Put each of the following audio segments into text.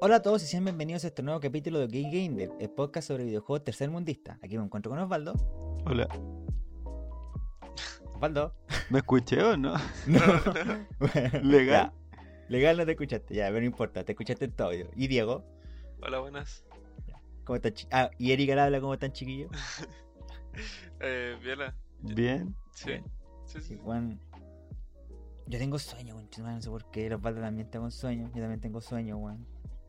Hola a todos y sean bienvenidos a este nuevo capítulo de Game Game, el podcast sobre videojuegos tercermundista. Aquí me encuentro con Osvaldo. Hola. Osvaldo. ¿Me escuché o no? No. Bueno, Legal. ya. Legal no te escuchaste, ya, pero no importa, te escuchaste en todo audio. ¿Y Diego? Hola, buenas. ¿Cómo están Ah, y Erika habla, ¿cómo están chiquillos? Eh, Viola. Bien. Sí. Bien. Sí, Sí, sí. Juan. Yo tengo sueño, weón. No sé por qué. El Osvaldo también tengo sueño. Yo también tengo sueño, weón.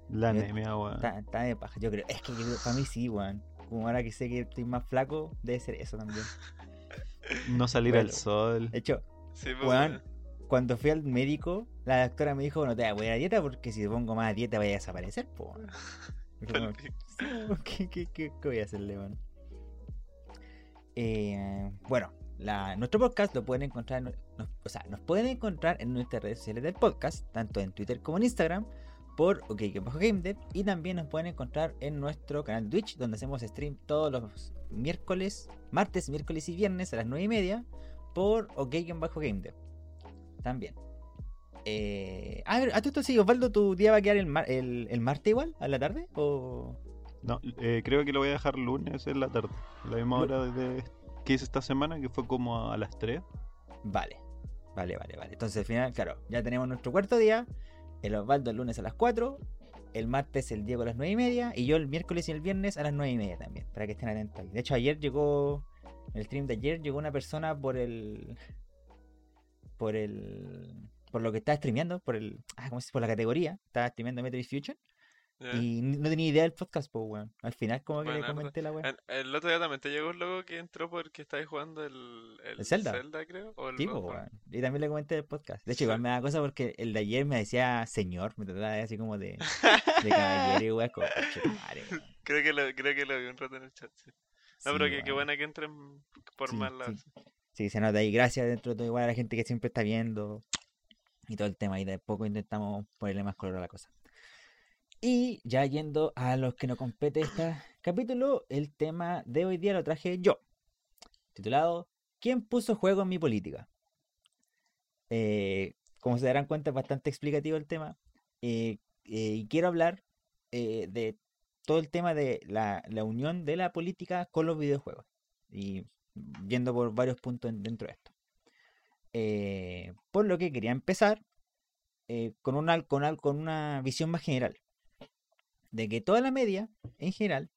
La anemia, weón. Está, está de paja, yo creo. Es que para mí sí, weón. Como ahora que sé que estoy más flaco, debe ser eso también. No salir Bueno. al sol. De hecho, Sí, pues, Weón. cuando fui al médico, la doctora me dijo, no te voy a poner a dieta porque si te pongo más a dieta vaya a desaparecer, po. weón". Y fue como, Palpico. "Sí, ¿Qué, qué, qué, voy a hacerle, weón? Eh, bueno, la, nuestro podcast lo pueden encontrar, o sea, nos pueden encontrar en nuestras redes sociales del podcast, tanto en Twitter como en Instagram, por OkGameDev, y también nos pueden encontrar en nuestro canal Twitch, donde hacemos stream todos los miércoles, martes, miércoles y viernes a las 9 y media, por OkGameDev. También. Eh, a ver, a esto sí, Osvaldo, ¿tu día va a quedar el, mar- el, el martes igual, a la tarde? ¿O...? No, eh, creo que lo voy a dejar lunes en la tarde. La misma hora de que hice esta semana, que fue como a las 3. Vale, vale, vale, vale. Entonces al final, claro, ya tenemos nuestro cuarto día. El Osvaldo el lunes a las 4. El martes el Diego a las 9 y media. Y yo el miércoles y el viernes a las 9 y media también. Para que estén atentos. De hecho, ayer llegó. En el stream de ayer llegó una persona por el. Por el. Por lo que estaba streameando. Por el. Ah, ¿cómo se dice? Por la categoría. Estaba streameando Metroid Fusion. Y no tenía idea del podcast, pues, weón. Al final, como que le comenté la weá. El, otro día también te llegó un logo que entró porque estabas jugando el, el, ¿El Zelda? creo. O el Bloodborne. weón. Y también le comenté el podcast. De hecho, Sí. igual me da cosa porque el de ayer me decía señor, me trataba así como de, de caballero y weón, como "Conche tu madre, weón". Creo que, lo, creo que lo vi un rato en el chat. Sí. No, Sí, pero que, qué weón. buena que entren por Sí, más lados. sí. Sí, se nota ahí. Gracias dentro de todo, igual a la gente que siempre está viendo y todo el tema. Y de poco intentamos ponerle más color a la cosa. Y ya yendo a los que nos compete este capítulo, el tema de hoy día lo traje yo. Titulado ¿Quién puso juego en mi política? Eh, como se darán cuenta, es bastante explicativo el tema. Eh, eh, y quiero hablar eh, de todo el tema de la, la unión de la política con los videojuegos. Y yendo por varios puntos en- dentro de esto. Eh, por lo que quería empezar con, una, con, al- con una visión más general. De que toda la media, en general,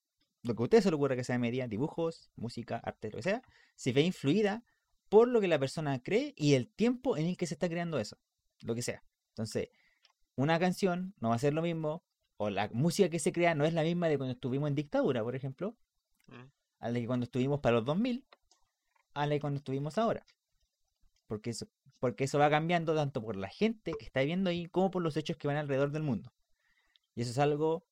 lo que a ustedes se le ocurra que sea media, dibujos, música, arte, lo que sea, se ve influida por lo que la persona cree y el tiempo en el que se está creando eso. Lo que sea. Entonces, una canción no va a ser lo mismo, o la música que se crea no es la misma de cuando estuvimos en dictadura, por ejemplo, Mm. a la que cuando estuvimos para los 2000, a la que cuando estuvimos ahora. Porque eso, porque eso va cambiando tanto por la gente que está viviendo ahí como por los hechos que van alrededor del mundo. Y eso es algo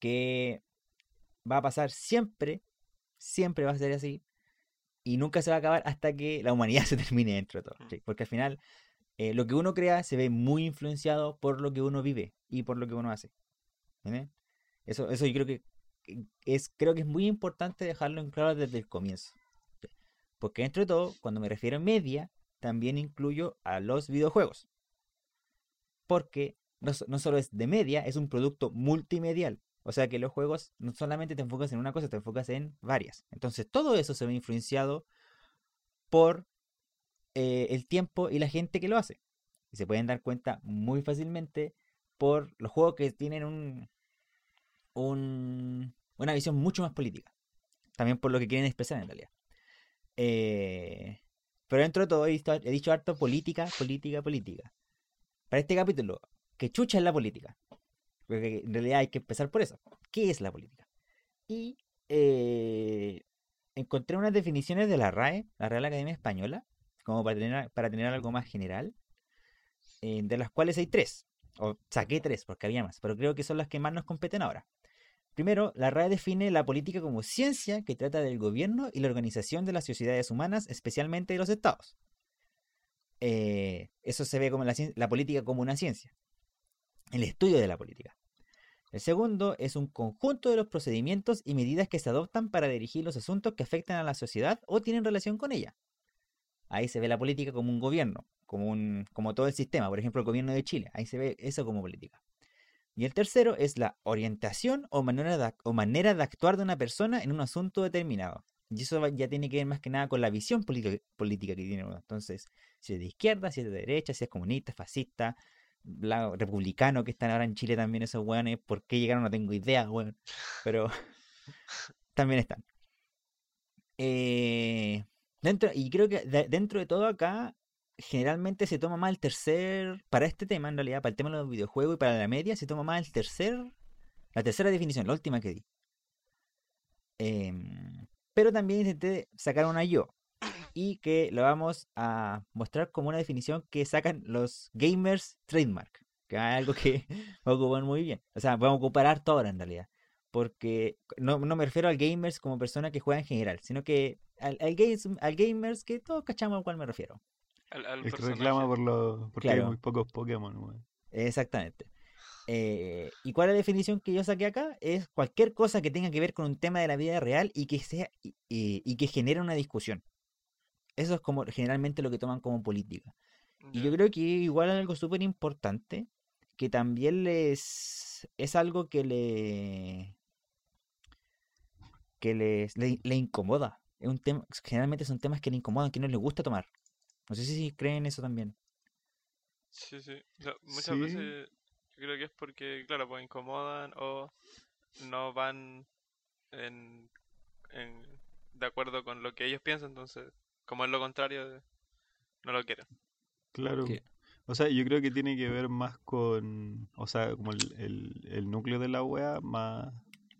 que va a pasar siempre, siempre va a ser así, y nunca se va a acabar hasta que la humanidad se termine dentro de todo. ¿sí? Porque al final, eh, lo que uno crea se ve muy influenciado por lo que uno vive y por lo que uno hace. ¿entiendes? Eso, eso yo creo que que es, creo que es muy importante dejarlo en claro desde el comienzo. ¿sí? Porque dentro de todo, cuando me refiero a media, también incluyo a los videojuegos. Porque no, no solo es de media, es un producto multimedial. O sea que los juegos no solamente te enfocas en una cosa, te enfocas en varias. Entonces todo eso se ve influenciado por eh, el tiempo y la gente que lo hace. Y se pueden dar cuenta muy fácilmente por los juegos que tienen un, un- una visión mucho más política. También por lo que quieren expresar en realidad. Eh, pero dentro de todo he, dicho harto política, política, política. Para este capítulo, que chucha es la política. Porque en realidad hay que empezar por eso. ¿Qué es la política? Y eh, encontré unas definiciones de la RAE, la Real Academia Española, como para tener, algo más general, eh, de las cuales hay tres. O saqué tres, porque había más, pero creo que son las que más nos competen ahora. Primero, la RAE define la política como ciencia que trata del gobierno y la organización de las sociedades humanas, especialmente de los estados. Eh, eso se ve como la política como una ciencia. El estudio de la política. El segundo es un conjunto de los procedimientos y medidas que se adoptan para dirigir los asuntos que afectan a la sociedad o tienen relación con ella. Ahí se ve la política como un gobierno, como, un, como todo el sistema, por ejemplo el gobierno de Chile, ahí se ve eso como política. Y el tercero es la orientación o manera de, o manera de actuar de una persona en un asunto determinado. Y eso ya tiene que ver más que nada con la visión política, que tiene uno. Entonces, si es de izquierda, si es de derecha, si es comunista, fascista, republicano que están ahora en Chile también esos weones. ¿Por qué llegaron? No tengo idea, weón. Pero también están. Eh, dentro, y creo que dentro de todo acá, generalmente se toma más el tercer, para este tema en realidad, para el tema de los videojuegos y para la media, se toma más el tercer, la tercera definición, la última que di. Em, pero también intenté sacar una yo. Y que lo vamos a mostrar como una definición que sacan los gamers trademark. Que es algo que va a ocupar muy bien. O sea, vamos a ocupar harto ahora en realidad. Porque no, me refiero al gamers como persona que juega en general, sino que al, al, gamers que todos cachamos a cuál me refiero. Al, que reclama por los porque hay muy pocos Pokémon. Exactamente. Eh, ¿Y cuál es la definición que yo saqué acá? Es cualquier cosa que tenga que ver con un tema de la vida real y que sea y, que genere una discusión. Eso es como generalmente lo que toman como política. Y yo creo que igual es algo súper importante, que también les es algo que le que les le, incomoda. Es un tema, generalmente son temas que le incomodan, que no les gusta tomar. No sé si creen eso también. Sí, sí. muchas veces creo que es porque, claro, pues incomodan o no van en, de acuerdo con lo que ellos piensan, entonces, como es lo contrario, no lo quieren. Claro. O sea, yo creo que tiene que ver más con, o sea, como el, el, núcleo de la wea, más,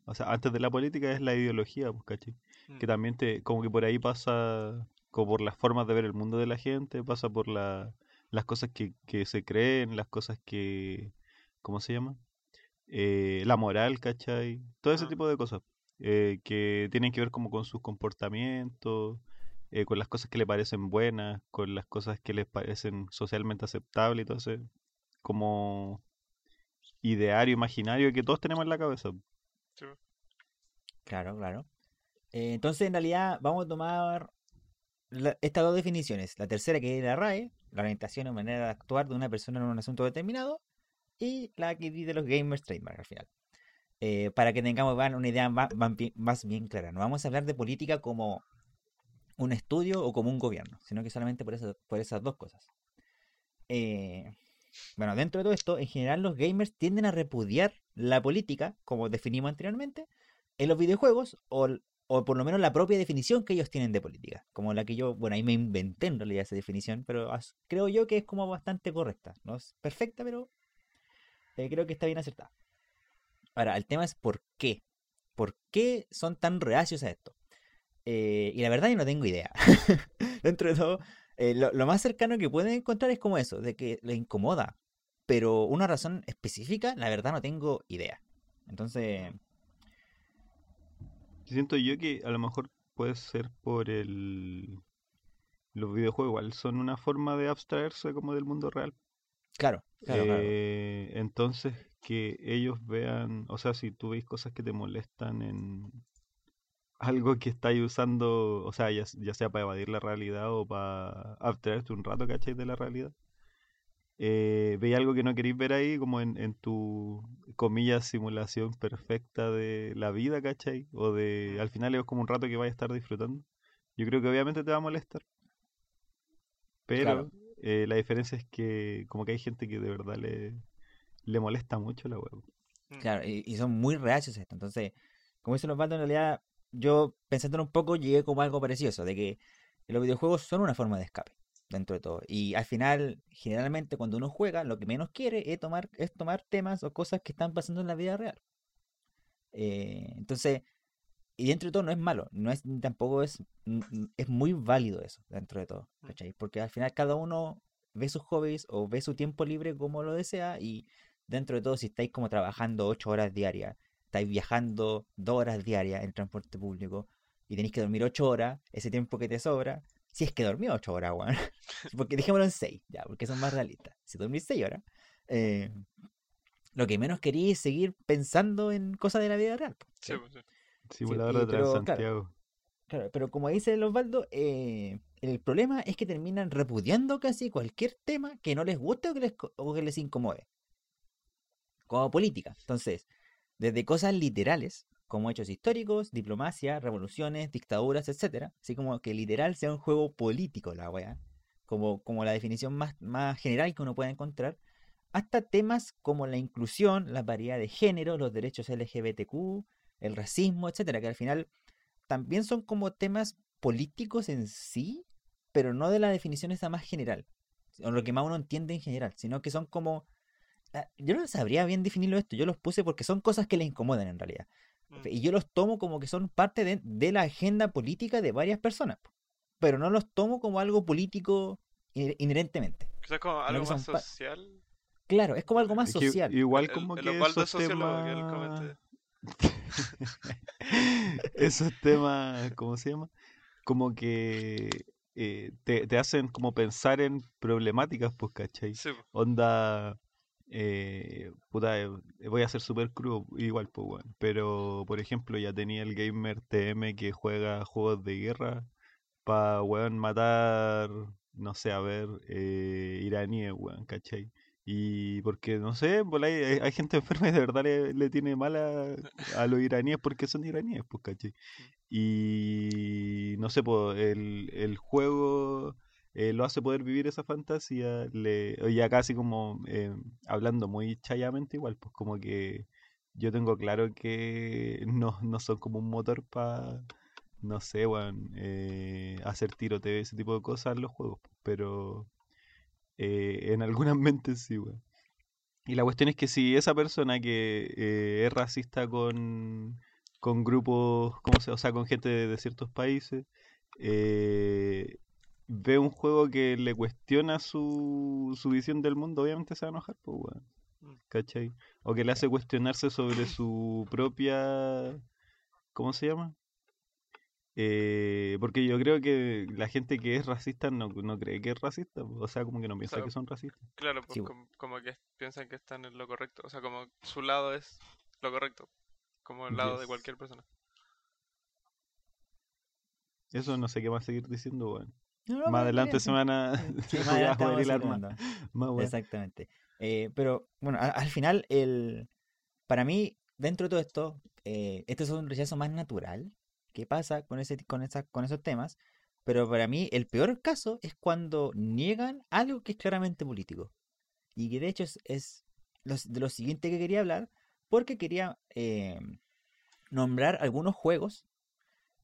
o sea, antes de la política es la ideología, pues, ¿cachai? Que mm. también te, como que por ahí pasa, como por las formas de ver el mundo de la gente, pasa por la, las cosas que, que se creen, las cosas que, ¿cómo se llama? Eh, la moral, ¿cachai? Todo ese tipo de cosas eh, que tienen que ver como con sus comportamientos, eh, con las cosas que le parecen buenas, con las cosas que les parecen socialmente aceptables y todo ese como ideario, imaginario que todos tenemos en la cabeza. Claro, claro. entonces, en realidad, vamos a tomar estas dos definiciones. La tercera, que es la RAE, la orientación o manera de actuar de una persona en un asunto determinado, y la que de los gamers trademark al final. Eh, para que tengamos una idea más, bien clara. No vamos a hablar de política como un estudio o como un gobierno, sino que solamente por, por esas dos cosas. Eh, bueno, dentro de todo esto, en general los gamers tienden a repudiar la política, como definimos anteriormente, en los videojuegos o, o por lo menos la propia definición que ellos tienen de política, como la que yo, bueno, ahí me inventé en realidad esa definición, pero creo yo que es como bastante correcta. No es perfecta, pero eh, creo que está bien acertada. Ahora, el tema es por qué. ¿Por qué son tan reacios a esto? Eh, y la verdad yo no tengo idea. Dentro de todo, eh, lo, más cercano que pueden encontrar es como eso, de que le incomoda. Pero una razón específica, la verdad no tengo idea. Entonces... Siento yo que a lo mejor puede ser por el... Los videojuegos igual son una forma de abstraerse como del mundo real. Claro, claro, eh, Entonces, que ellos vean, o sea, si tú veis cosas que te molestan en algo que estáis usando, o sea, ya, sea para evadir la realidad o para abstraerte un rato, ¿cachai? De la realidad. Eh, veis algo que no queréis ver ahí, como en, en tu, comillas, simulación perfecta de la vida, ¿cachai? O de, al final es como un rato que vais a estar disfrutando. Yo creo que obviamente te va a molestar. Pero eh, la diferencia es que como que hay gente que de verdad le, le molesta mucho la web. Mm. Claro, y, son muy reacios a esto. Entonces, como dice los en realidad, yo pensándolo un poco, llegué como algo parecido eso, de que los videojuegos son una forma de escape dentro de todo. Y al final, generalmente cuando uno juega, lo que menos quiere es tomar, es tomar temas o cosas que están pasando en la vida real. Eh, entonces, y dentro de todo no es malo, no es tampoco es, es muy válido eso dentro de todo, mm. ¿cachai? Porque al final cada uno ve sus hobbies o ve su tiempo libre como lo desea y dentro de todo si estáis como trabajando ocho horas diarias, estáis viajando dos horas diarias en transporte público y tenéis que dormir ocho horas, ese tiempo que te sobra, si es que dormí ocho horas, bueno, porque dejémoslo en seis, ya, porque son más realistas. Si dormís seis horas, eh, lo que menos quería es seguir pensando en cosas de la vida real. Sí, pues, sí. Sí, por Sí, la de pero, claro, Transantiago. Claro, pero como dice el Osvaldo, eh, el problema es que terminan repudiando casi cualquier tema que no les guste o que les, o que les incomode. Como política. Entonces, desde cosas literales, como hechos históricos, diplomacia, revoluciones, dictaduras, etcétera, así como que literal sea un juego político la weá, como, como la definición más, más general que uno puede encontrar, hasta temas como la inclusión, la variedad de género, los derechos LGBTQ, el racismo, etcétera, que al final también son como temas políticos en sí, pero no de la definición esa más general, o lo que más uno entiende en general, sino que son como... ah, Yo no sabría bien definirlo esto, yo los puse porque son cosas que les incomodan en realidad. Mm. Y yo los tomo como que son parte de, de la agenda política de varias personas, pero no los tomo como algo político inherentemente. Quizás como algo más social. Claro, es como algo más Es que social. igual como el que esos temas... esos temas, ¿cómo se llama? Como que eh, te, te hacen como pensar en problemáticas, pues, ¿cachai? Sí. Onda, eh, puta, eh, voy a ser súper crudo, igual, pues, weón. Pero, por ejemplo, ya tenía el gamer TM que juega juegos de guerra para, weón, matar, no sé, a ver, eh, iraníes, weón, ¿cachai? Y porque, no sé, hay, hay gente enferma y de verdad le, le tiene mala a los iraníes porque son iraníes, pues, ¿cachai? Y no sé, pues el, el juego eh, lo hace poder vivir esa fantasía, le, ya casi como eh, hablando muy chayamente igual, pues como que yo tengo claro que no, no son como un motor para, no sé, weón, eh, hacer tiroteo ese tipo de cosas en los juegos, pues, pero en algunas mentes sí, weón. Y la cuestión es que si esa persona que es racista con, con grupos, ¿cómo se, o sea, con gente de, de ciertos países, eh, ve un juego que le cuestiona su, su visión del mundo, obviamente se va a enojar, pues, weón. Mm. ¿Cachai? O que le hace cuestionarse sobre su propia, ¿cómo se llama? Eh, porque yo creo que la gente que es racista no, no cree que es racista, o sea, como que no piensa sea, que son racistas. Claro, pues Sí, como, que piensan que están en lo correcto. O sea, como su lado es lo correcto. Como el lado de cualquier persona. Eso no sé qué más seguir diciendo, weón. No, más adelante bien, se van a Sí, más adelante el arma. Más. Exactamente. Eh, pero bueno, al final, el, para mí, dentro de todo esto, eh, este es un rechazo más natural que pasa con, ese, con, esa, con esos temas. Pero para mí, el peor caso es cuando niegan algo que es claramente político. Y que de hecho es, es los- de lo siguiente que quería hablar, porque quería eh, nombrar algunos juegos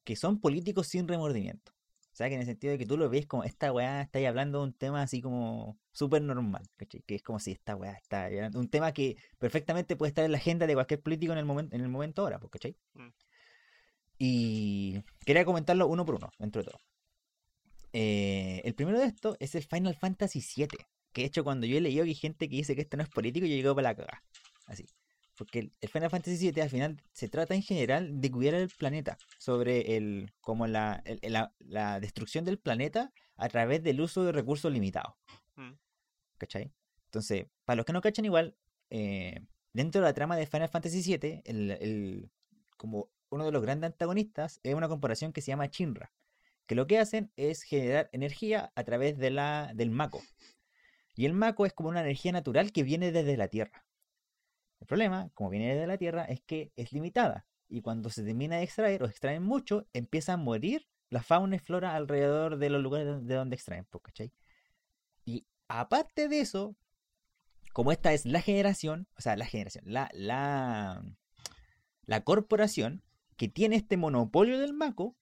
que son políticos sin remordimiento. O sea, que en el sentido de que tú lo ves como esta weá está ahí hablando de un tema así como súper normal, ¿cachai? Que es como si esta weá está hablando- un tema que perfectamente puede estar en la agenda de cualquier político en el momento, en el momento ahora, pues, ¿cachai? Mm. Y quería comentarlo uno por uno, dentro de todo. Eh, el primero de estos es el Final Fantasy VII. Que de hecho, cuando yo he leído que hay gente que dice que esto no es político, yo llego para la cagada. Así. Porque el, Final Fantasy VII al final se trata en general de cuidar el planeta. Sobre el como la, el- la, la destrucción del planeta a través del uso de recursos limitados. Mm. ¿Cachai? Entonces, para los que no cachan igual, eh, dentro de la trama de Final Fantasy VII, el, el- como uno de los grandes antagonistas es una corporación que se llama Shinra. Que lo que hacen es generar energía a través de la, del Mako. Y el Mako es como una energía natural que viene desde la Tierra. El problema, como viene desde la Tierra, es que es limitada. Y cuando se termina de extraer o extraen mucho, empieza a morir la fauna y flora alrededor de los lugares de donde extraen, ¿cachai? Y aparte de eso, como esta es la generación, o sea, la generación, la, la, la corporación que tiene este monopolio del Mako,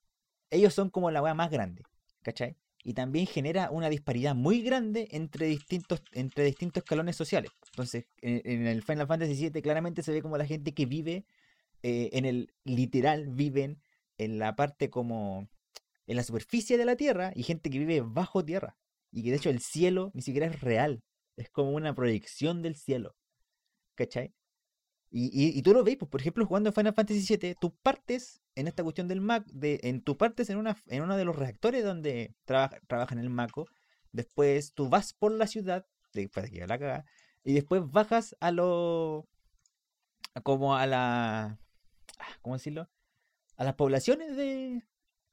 ellos son como la weá más grande, ¿cachai? Y también genera una disparidad muy grande entre distintos, entre distintos escalones sociales. Entonces, en, en el Final Fantasy VII claramente se ve como la gente que vive eh, en el literal, viven en la parte como en la superficie de la Tierra y gente que vive bajo tierra. Y que de hecho el cielo ni siquiera es real. Es como una proyección del cielo. ¿Cachai? Y, y, y tú lo ves, pues, por ejemplo, jugando Final Fantasy VII, tú partes en esta cuestión del Mac, de, en tu partes en, una, en uno de los reactores donde trabaja, trabaja el Mako, después tú vas por la ciudad, de que y después bajas a, lo, como a la, ah, ¿cómo decirlo? A las poblaciones de,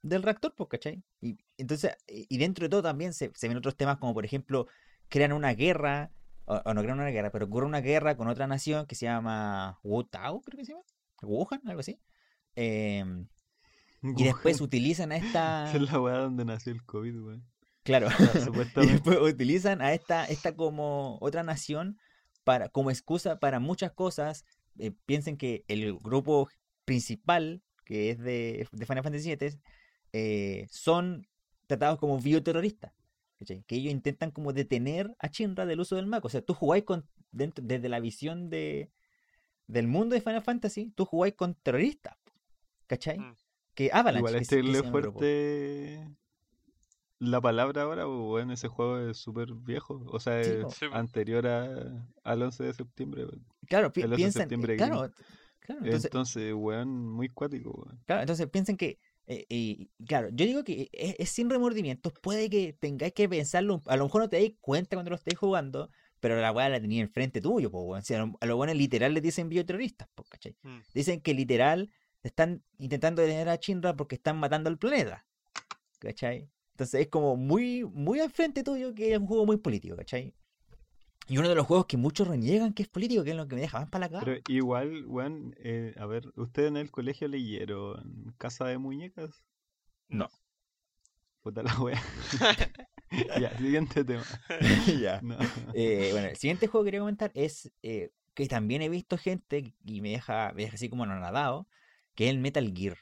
del reactor, pues, ¿cachai? Y entonces, y dentro de todo también se, ven otros temas como, por ejemplo, crean una guerra, o, no crean una guerra, pero ocurre una guerra con otra nación que se llama Wutao, creo que se llama, Wuhan, algo así. Em, y después utilizan a esta... es la weá donde nació el COVID, weón. Claro. y después utilizan a esta, esta como otra nación para, como excusa para muchas cosas. Eh, piensen que el grupo principal, que es de, de Final Fantasy VII, eh, son tratados como bioterroristas. Que ellos intentan como detener a Shinra del uso del Mac. O sea, tú jugáis con, dentro, desde la visión de, del mundo de Final Fantasy, tú jugáis con terroristas. ¿Cachai? Mm. Que Avalanche. Igual este le fuerte la palabra ahora, bueno, ese juego es súper viejo. O sea, es anterior a, al 11 de septiembre. Claro, piensan. claro, entonces, entonces, weón, muy cuático, Claro, entonces piensen que eh, y claro, yo digo que es, sin remordimientos, puede que tengáis que pensarlo, a lo mejor no te dais cuenta cuando lo estéis jugando, pero la weá la tenía enfrente tuyo, pues, a lo bueno literal le dicen bioterroristas, pues, ¿cachai? Mm. Dicen que literal están intentando detener a Chinra porque están matando al planeta, ¿cachai? Entonces es como muy, muy al frente tuyo que es un juego muy político, ¿cachai? Y uno de los juegos que muchos reniegan que es político, que es lo que me deja más para la cara. Pero igual, weón, eh, a ver, ¿ustedes en el colegio leyeron Casa de Muñecas? No. Puta la wea. ya, siguiente tema. ya. Eh, bueno, el siguiente juego que quería comentar es eh, que también he visto gente y me deja, me deja así como anonadado, que es el Metal Gear.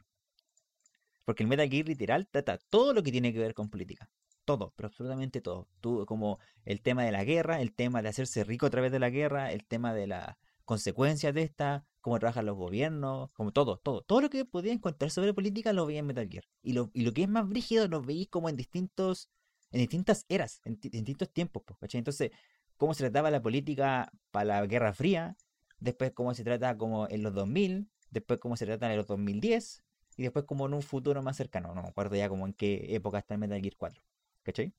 Porque el Metal Gear literal trata todo lo que tiene que ver con política todo, pero absolutamente todo. Como el tema de la guerra, el tema de hacerse rico a través de la guerra, el tema de las consecuencias de esta, cómo trabajan los gobiernos, como todo, todo. Todo lo que podía encontrar sobre política lo veía en Metal Gear. Y lo, y lo que es más brígido lo veis como en distintos, en distintas eras, en, distintos tiempos, Entonces, cómo se trataba la política para la Guerra Fría, después cómo se trata como en los 2000, después cómo se trata en los 2010, y después como en un futuro más cercano, no me acuerdo ya como en qué época está el Metal Gear 4. ¿Cachai?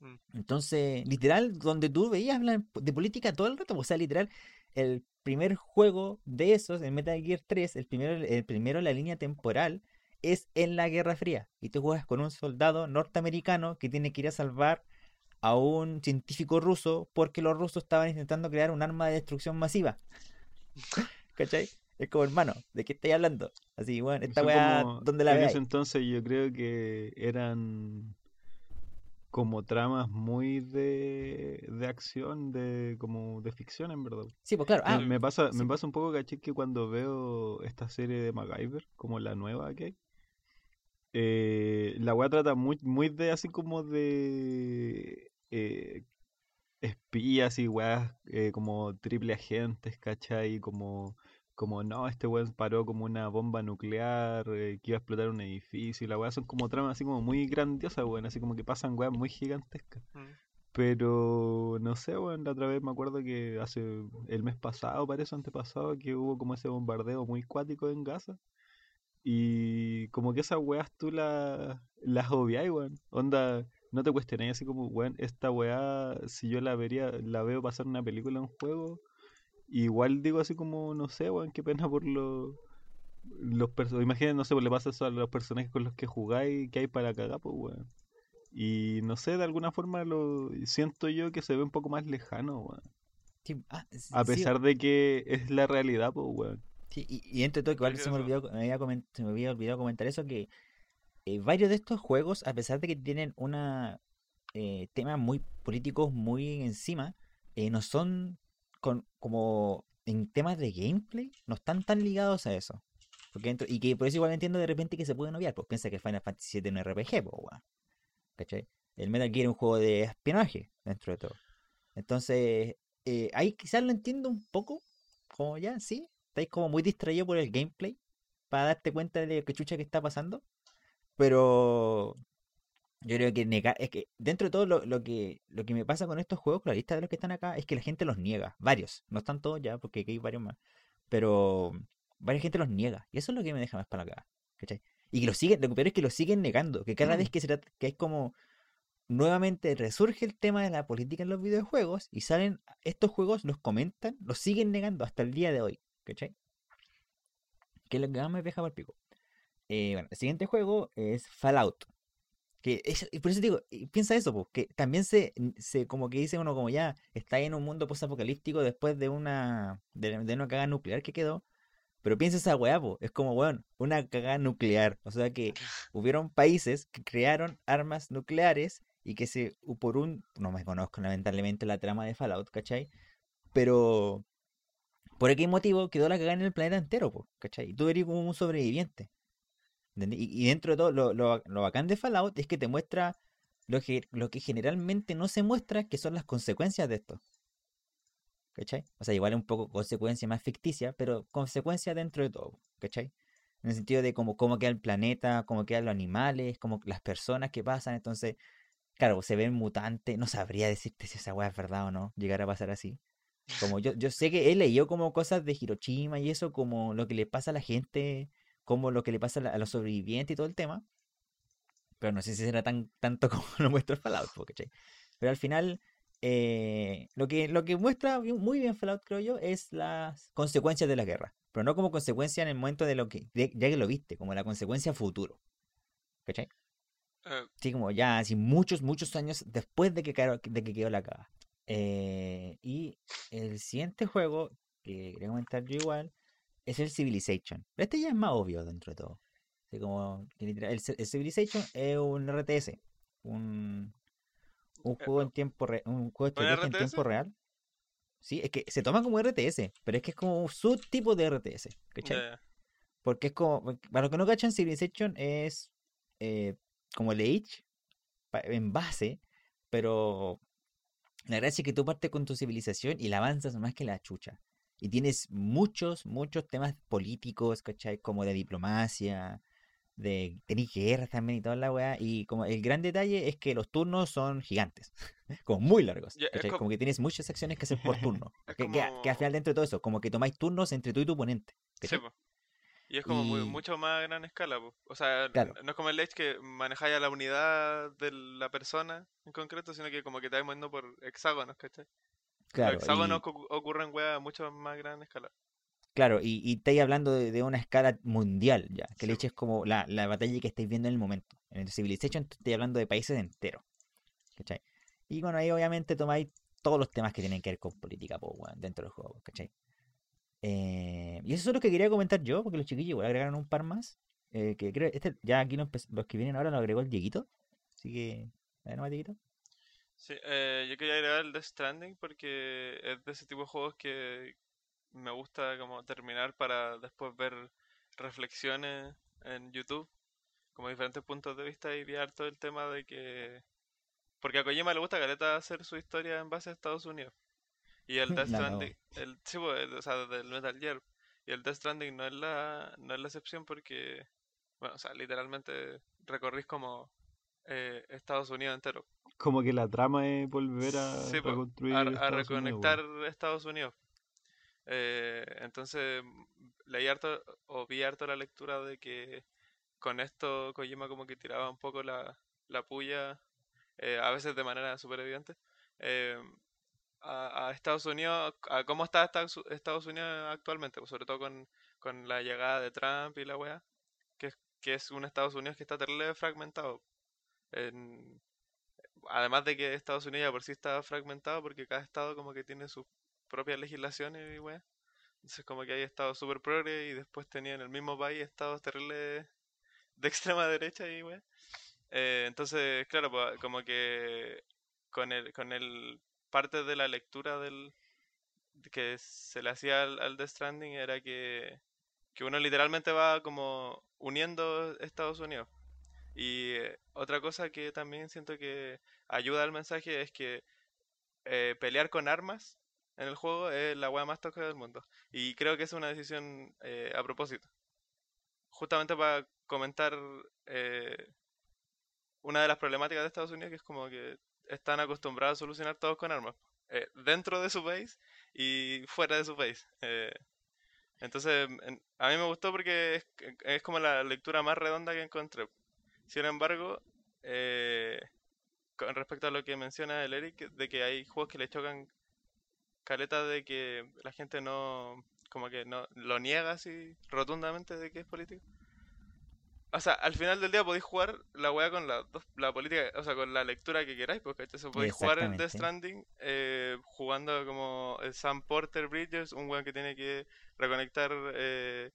Mm. Entonces, literal, donde tú veías hablar de política todo el rato, o sea, literal, el primer juego de esos, en Metal Gear 3, el primero, el primero en la línea temporal, es en la Guerra Fría. Y tú juegas con un soldado norteamericano que tiene que ir a salvar a un científico ruso porque los rusos estaban intentando crear un arma de destrucción masiva. ¿Cachai? Es como, hermano, ¿de qué estáis hablando? Así, bueno, esta weá, ¿dónde la En ese entonces yo creo que eran como tramas muy de, de acción, de como de ficción en verdad. Sí, pues claro. Ah, me, pasa, me pasa un poco, caché, que cuando veo esta serie de MacGyver, como la nueva que hay, eh, la weá trata muy, muy de así como de eh, espías y weas eh, como triple agentes, ¿cachai? Como como no, este weón paró como una bomba nuclear eh, que iba a explotar un edificio y la weá son como tramas así como muy grandiosas, weón, así como que pasan weas muy gigantescas. Mm. Pero no sé, weón, la otra vez me acuerdo que hace el mes pasado, parece antepasado, que hubo como ese bombardeo muy cuático en Gaza. Y como que esas weas tú las las obviáis, weón. Onda, no te cuestionáis así como, weón, esta weá, si yo la vería, la veo pasar una película, en un juego, Igual digo así como, no sé, weón, qué pena por los los personajes. Imaginen, no sé, pues le pasa eso a los personajes con los que jugáis, que hay para cagar, pues, weón. Y no sé, de alguna forma lo siento yo que se ve un poco más lejano, weón. Ah, a pesar de que es la realidad, pues, weón. Sí, y, entre todo, igual se me, olvidó, me, había se me había olvidado comentar eso, que eh, varios de estos juegos, a pesar de que tienen una eh, temas muy políticos muy encima, eh, no son con, como en temas de gameplay, no están tan ligados a eso. Porque y que por eso igual entiendo de repente que se pueden obviar, pues piensa que Final Fantasy VII es un RPG, pues. El Metal Gear es un juego de espionaje, dentro de todo. Entonces, eh, ahí quizás lo entiendo un poco, como ya, sí, estáis como muy distraído por el gameplay, para darte cuenta de qué chucha que está pasando. Pero yo creo que negar, es que dentro de todo lo, que, lo que me pasa con estos juegos, con la lista de los que están acá, es que la gente los niega, varios, no están todos ya, porque hay varios más, pero varias gente los niega, y eso es lo que me deja más para acá, ¿cachai? Y que lo siguen, lo que peor es que lo siguen negando, que cada vez mm. que se trata, que es como nuevamente resurge el tema de la política en los videojuegos y salen estos juegos, los comentan, los siguen negando hasta el día de hoy, ¿cachai? que es lo que más me deja por pico. Eh, bueno, el siguiente juego es Fallout. Que es, y por eso digo, piensa eso, pues, que también se, se, como que dice uno como ya está en un mundo post-apocalíptico después de una, de, una cagada nuclear que quedó. Pero piensa esa weá, pues, es como, weón, una cagada nuclear. O sea que hubieron países que crearon armas nucleares y que se, por un, no me conozco lamentablemente la trama de Fallout, ¿cachai? Pero por aquel motivo quedó la cagada en el planeta entero, pues, ¿cachai? Y tú eres como un sobreviviente. Y, dentro de todo, lo, lo, bacán de Fallout es que te muestra lo que, lo que generalmente no se muestra, que son las consecuencias de esto. ¿Cachai? O sea, igual es un poco consecuencia más ficticia, pero consecuencia dentro de todo. ¿Cachai? En el sentido de cómo, cómo queda el planeta, cómo quedan los animales, cómo las personas que pasan. Entonces, claro, se ven mutantes. No sabría decirte si esa weá es verdad o no, llegar a pasar así. Como yo, yo sé que he leído como cosas de Hiroshima y eso, como lo que le pasa a la gente como lo que le pasa a los sobrevivientes y todo el tema. Pero no sé si será tan tanto como lo muestra Fallout, ¿cachai? Pero al final, eh, lo, que, lo que muestra muy bien Fallout, creo yo, es las consecuencias de la guerra. Pero no como consecuencia en el momento de lo que, ya que lo viste, como la consecuencia futuro. ¿Cachai? Eh. sí, como ya así muchos, muchos años después de que, de que quedó la caga. Eh, y el siguiente juego, que quería comentar yo igual, es el Civilization. Pero este ya es más obvio dentro de todo. como, el, Civilization es un RTS, un, un eh, juego en tiempo real, un juego de en tiempo real. Sí, es que se toma como RTS, pero es que es como un subtipo de RTS, ¿cachai? Porque es como, para los que no cachan, Civilization es eh, como el Age en base, pero la gracia es que tú partes con tu civilización y la avanzas más que la chucha. Y tienes muchos, muchos temas políticos, ¿cachai? Como de diplomacia, de tener guerras también y toda la weá. Y como el gran detalle es que los turnos son gigantes, como muy largos. Como... que tienes muchas acciones que hacer por turno. que, al final dentro de todo eso, como que tomáis turnos entre tú y tu oponente. Sí, Y es como mucho más gran escala. O sea, no es como el Edge que manejáis a la unidad de la persona en concreto, sino que como que te vas moviendo por hexágonos, ¿cachai? Claro. Los ocurren a mucho más gran escala. Claro, y, y estáis hablando de, una escala mundial ya, que le eches como la, la, batalla que estáis viendo en el momento. En el Civilization estoy hablando de países enteros. ¿Cachai? Y bueno, ahí obviamente tomáis todos los temas que tienen que ver con política dentro del juego, ¿cachai? Eh, y eso es lo que quería comentar yo, porque los chiquillos igual agregaron un par más. Eh, que creo, este, ya aquí los que vienen ahora lo agregó el Dieguito. Así que, a ver, ¿no, Dieguito? Sí, eh, yo quería agregar el Death Stranding porque es de ese tipo de juegos que me gusta como terminar para después ver reflexiones en YouTube, como diferentes puntos de vista y ver todo el tema de que... Porque a Kojima le gusta Caleta hacer su historia en base a Estados Unidos. Y el Death Stranding, el, sí, pues, o sea, del Metal Gear. Y el Death Stranding no es la, no es la excepción porque, bueno, o sea, literalmente recorrís como eh, Estados Unidos entero. Como que la trama es volver a reconstruir. A, reconectar Estados Unidos. Eh, entonces, leí harto o vi harto la lectura de que con esto Kojima como que tiraba un poco la, la puya, eh, a veces de manera súper evidente, a, Estados Unidos, a cómo está Estados Unidos actualmente, sobre todo con, con la llegada de Trump y la weá, que, que es un Estados Unidos que está terrible fragmentado. En, además de que Estados Unidos por sí está fragmentado porque cada estado como que tiene sus propias legislaciones y weá. Entonces como que hay estados super progre y después tenían el mismo país estados terribles de extrema derecha y weá. Eh, entonces, claro, pues, como que con el, con el parte de la lectura del que se le hacía al, al Death Stranding era que, que uno literalmente va como uniendo Estados Unidos. Y eh, otra cosa que también siento que ayuda al mensaje es que eh, pelear con armas en el juego es la weá más tóxica del mundo. Y creo que es una decisión eh, a propósito. Justamente para comentar una de las problemáticas de Estados Unidos, que es como que están acostumbrados a solucionar todos con armas. dentro de su país y fuera de su país. entonces, a mí me gustó porque es como la lectura más redonda que encontré. Sin embargo, eh, con respecto a lo que menciona el Eric, de que hay juegos que le chocan caletas de que la gente no como que no lo niega así rotundamente de que es político. O sea, al final del día podéis jugar la weá con la, la política, o sea, con la lectura que queráis, porque podéis jugar en Death Stranding eh, jugando como el Sam Porter Bridges, un weón que tiene que reconectar eh,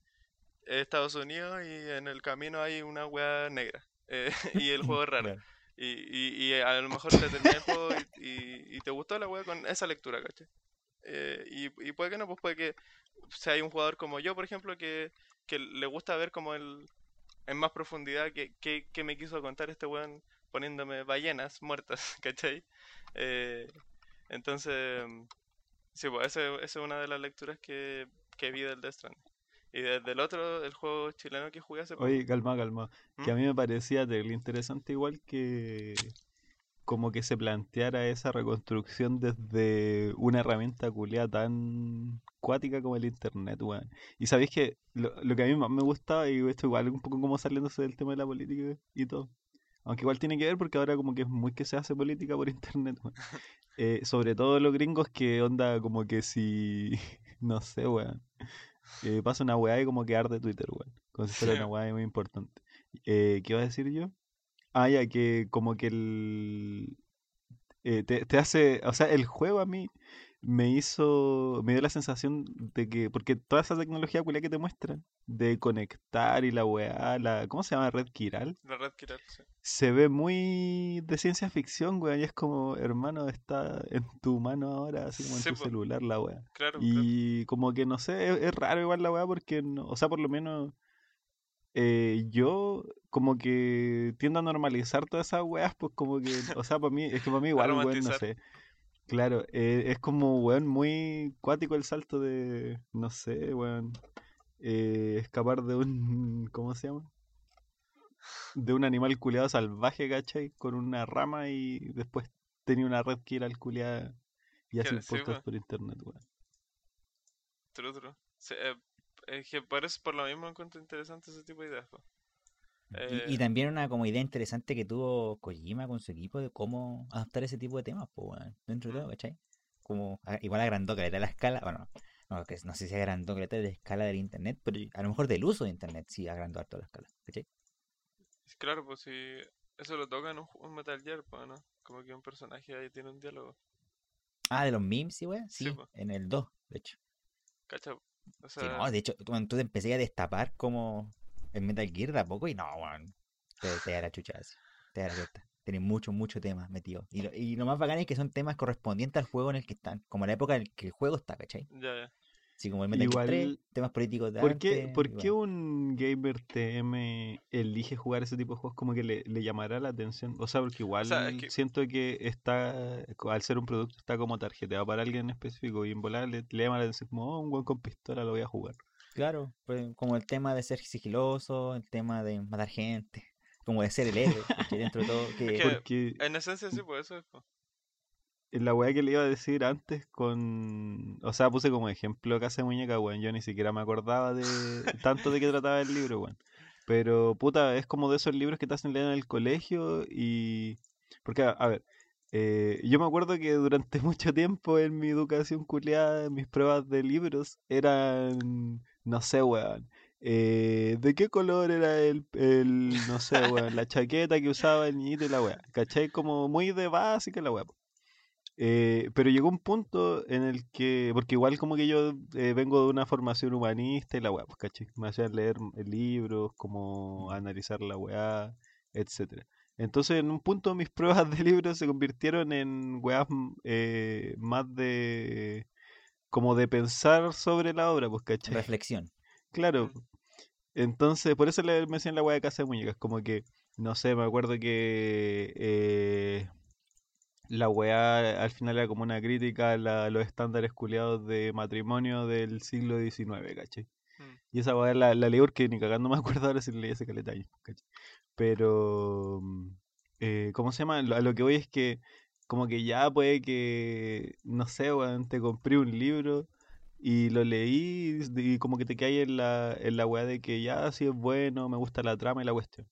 Estados Unidos y en el camino hay una weá negra. Eh, y el juego es raro. Y, y, y, a lo mejor te terminas el juego y, y, te gustó la weá con esa lectura, ¿cachai? Eh, y, y puede que no, pues puede que sea hay un jugador como yo, por ejemplo, que, que le gusta ver como el en más profundidad que, que, me quiso contar este weón poniéndome ballenas muertas, ¿cachai? Eh, entonces, sí, pues esa es una de las lecturas que, que vi del Death Stranding. Y desde el otro, el juego chileno que jugué hace Oye, calma, calma. Que a ¿Mm? mí me parecía interesante igual que como que se planteara esa reconstrucción desde una herramienta culiada tan cuática como el internet, weón. Y sabéis que lo, que a mí más me gustaba, y esto igual un poco como saliéndose del tema de la política y todo, aunque igual tiene que ver porque ahora como que es muy que se hace política por internet, weón. Eh, sobre todo los gringos que onda como que si, no sé, weón, eh, pasa una weá y como que arde Twitter, weón. Como si fuera una weá muy importante. Eh, ¿Qué iba a decir yo? Ah, ya, que como que el... Eh, te, te, hace, o sea, el juego a mí me hizo, me dio la sensación de que, porque toda esa tecnología culia que te muestran, de conectar y la weá, la, ¿cómo se llama? Red Kiral. La red Kiral, sí. Se ve muy de ciencia ficción, weá, y es como, hermano, está en tu mano ahora, así como en tu celular la weá. Claro, y como que, no sé, es, es, raro igual la weá porque, no, o sea, por lo menos eh, yo como que tiendo a normalizar todas esas weas, pues como que, o sea, para mí, es que para mí igual, weón, no sé. Claro, eh, es como, weón, muy cuático el salto de, no sé, weón, eh, escapar de un, ¿cómo se llama? De un animal culeado salvaje, ¿cachai? Con una rama y después tenía una red que era el culeado y hace impuestos por internet, weón. True, true. Eh, es que por por lo mismo encuentro interesante ese tipo de ideas. Y, eh, también una como idea interesante que tuvo Kojima con su equipo de cómo adaptar ese tipo de temas, pues, dentro de todo, ¿cachai? Como, igual agrandó que la escala, bueno, no, que no sé si agrandó que la escala del internet, pero a lo mejor del uso de internet sí agrandó toda la escala, ¿cachai? Claro, pues si eso lo toca en un, Metal Gear, pues, ¿no? Como que un personaje ahí tiene un diálogo. Ah, de los memes, sí, weón. Sí, en el 2, de hecho. ¿Cachai? no, de hecho, cuando tú te empecé a destapar como el Metal Gear de a poco y no, weón. Te, te da la chucha Te da la Tiene mucho, mucho temas metidos. Y lo, y lo más bacán es que son temas correspondientes al juego en el que están. Como la época en la que el juego está, ¿cachai? Ya, ya. Sí, como el Metal Gear 3, temas políticos de ¿Por qué, ¿por qué un gamer TM elige jugar ese tipo de juegos como que le, le llamará la atención? O sea, porque igual siento que está, al ser un producto, está como tarjeteado para alguien en específico y en volar le, llama la atención como, oh, un buen con pistola lo voy a jugar. Claro, pues, como el tema de ser sigiloso, el tema de matar gente, como de ser el héroe, dentro de todo. Que... porque... En esencia sí, pues eso es la weá que le iba a decir antes con... O sea, puse como ejemplo Casa de Muñeca, weón. Yo ni siquiera me acordaba de tanto de qué trataba el libro, weón. Pero, puta, es como de esos libros que te hacen leer en el colegio y... Porque, a, ver, eh, yo me acuerdo que durante mucho tiempo en mi educación culiada, mis pruebas de libros eran, no sé, weón. Eh, ¿De qué color era el, el, no sé, weón, la chaqueta que usaba el niñito y la weá? ¿Cachai? Como muy de básica la weá. Eh, pero llegó un punto en el que, porque igual como que yo eh, vengo de una formación humanista y la weá, pues caché, me hacían leer libros, como analizar la weá, etcétera. Entonces en un punto mis pruebas de libros se convirtieron en weas eh, más de como de pensar sobre la obra, pues caché. Reflexión. Claro. Entonces, por eso le mencioné la weá de casa de muñecas, como que, no sé, me acuerdo que eh, la weá al final era como una crítica a, los estándares culiados de matrimonio del siglo XIX, ¿cachai? Mm. Y esa weá la, la leí porque ni cagando me acuerdo ahora si leí ese caleta ¿cachai? Pero, mm, eh, ¿cómo se llama? A lo que voy es que, como que ya puede que, no sé, weón, te compré un libro y lo leí y, como que te cae en la, en la weá de que ya sí es bueno, me gusta la trama y la cuestión.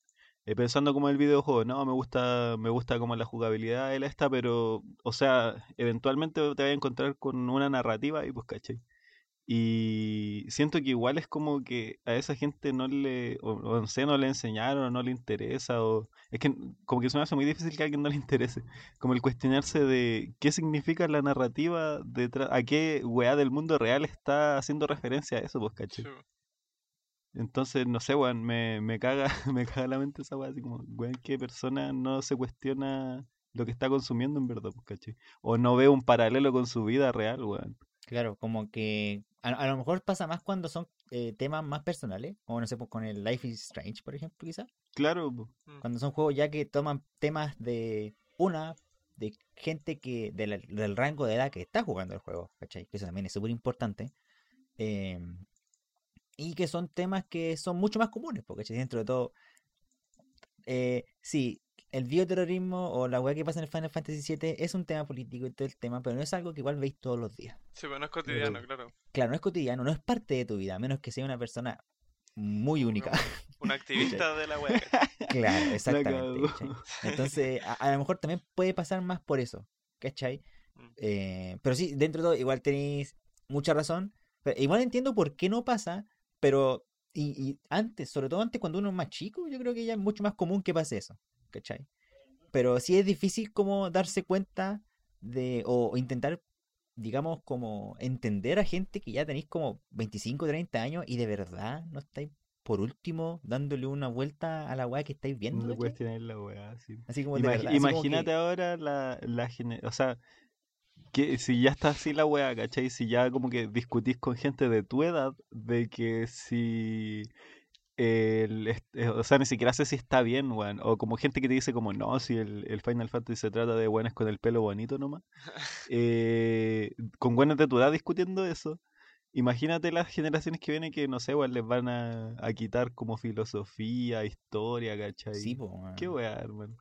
Eh, pensando como el videojuego, no, me gusta, me gusta como la jugabilidad de esta, pero, o sea, eventualmente te vas a encontrar con una narrativa y pues, ¿cachai? Y siento que igual es como que a esa gente no le, o, no sé, no le enseñaron o no le interesa, o es que como que se me hace muy difícil que a alguien no le interese, como el cuestionarse de qué significa la narrativa detrás, a qué weá del mundo real está haciendo referencia a eso, pues, caché. Entonces, no sé, weón, me, me caga, me caga la mente esa weá, así como, weón, qué persona no se cuestiona lo que está consumiendo en verdad, pues, caché. O no ve un paralelo con su vida real, weón. Claro, como que a, lo mejor pasa más cuando son eh, temas más personales, como no sé, pues con el Life is Strange, por ejemplo, quizás. Claro. Mm. Cuando son juegos ya que toman temas de una, de gente que del rango de edad que está jugando el juego, ¿cachai? Que eso también es súper importante. Em, y que son temas que son mucho más comunes, porque dentro de todo, eh, sí, el bioterrorismo o la weá que pasa en el Final Fantasy VII es un tema político y todo el tema, pero no es algo que igual veis todos los días. Sí, pero no es cotidiano, claro. Claro, no es cotidiano, no es parte de tu vida, a menos que sea una persona muy única. Un activista de la weá. claro, exactamente. Entonces, a, lo mejor también puede pasar más por eso, ¿cachai? Mm. Eh, pero sí, dentro de todo, igual tenéis mucha razón. Pero igual entiendo por qué no pasa, pero y, antes, sobre todo antes cuando uno es más chico, yo creo que ya es mucho más común que pase eso. ¿Cachai? Pero sí es difícil como darse cuenta de, o, intentar, digamos, como entender a gente que ya tenéis como 25, 30 años y de verdad no estáis, por último, dándole una vuelta a la weá que estáis viendo. No puedes tener la weá, Así como de verdad, Imagínate ahora la, la o sea, que si ya está así la weá, ¿cachai? Si ya como que discutís con gente de tu edad de que si el, eh, o sea, ni siquiera sé si está bien, weón. O como gente que te dice como, no, si el, Final Fantasy se trata de buenas con el pelo bonito nomás. Eh, con buenas de tu edad discutiendo eso. Imagínate las generaciones que vienen que, no sé, weón, les van a, quitar como filosofía, historia, ¿cachai? Sí, pues, Qué weón, hermano.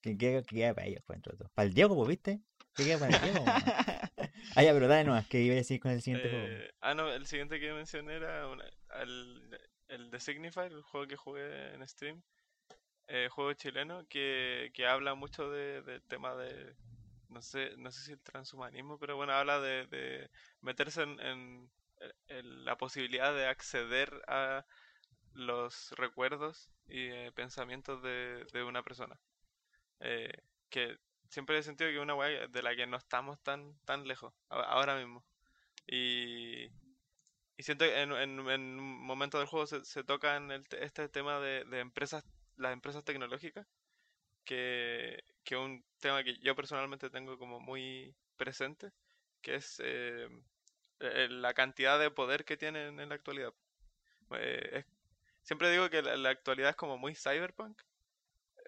¿Qué queda para ellos, pues, todo? Para el Diego, pues, ¿viste? ¿Qué queda para el Diego? ah, ya, pero dale nomás, que iba a decir con el siguiente juego. Eh, ah, no, el siguiente que mencioné era una, al, el de Signify, el juego que jugué en stream, eh, juego chileno que, que habla mucho del de tema de, no sé, no sé si el transhumanismo, pero bueno, habla de, de meterse en, la posibilidad de acceder a los recuerdos y eh, pensamientos de, de, una persona. Eh, que siempre he sentido que es una weá de la que no estamos tan, tan lejos, ahora mismo. Y, y siento que en, en, un momento del juego se, se toca en este tema de, de, empresas, las empresas tecnológicas, que es un tema que yo personalmente tengo como muy presente, que es eh, eh, la cantidad de poder que tienen en la actualidad. Eh, siempre digo que la, actualidad es como muy cyberpunk,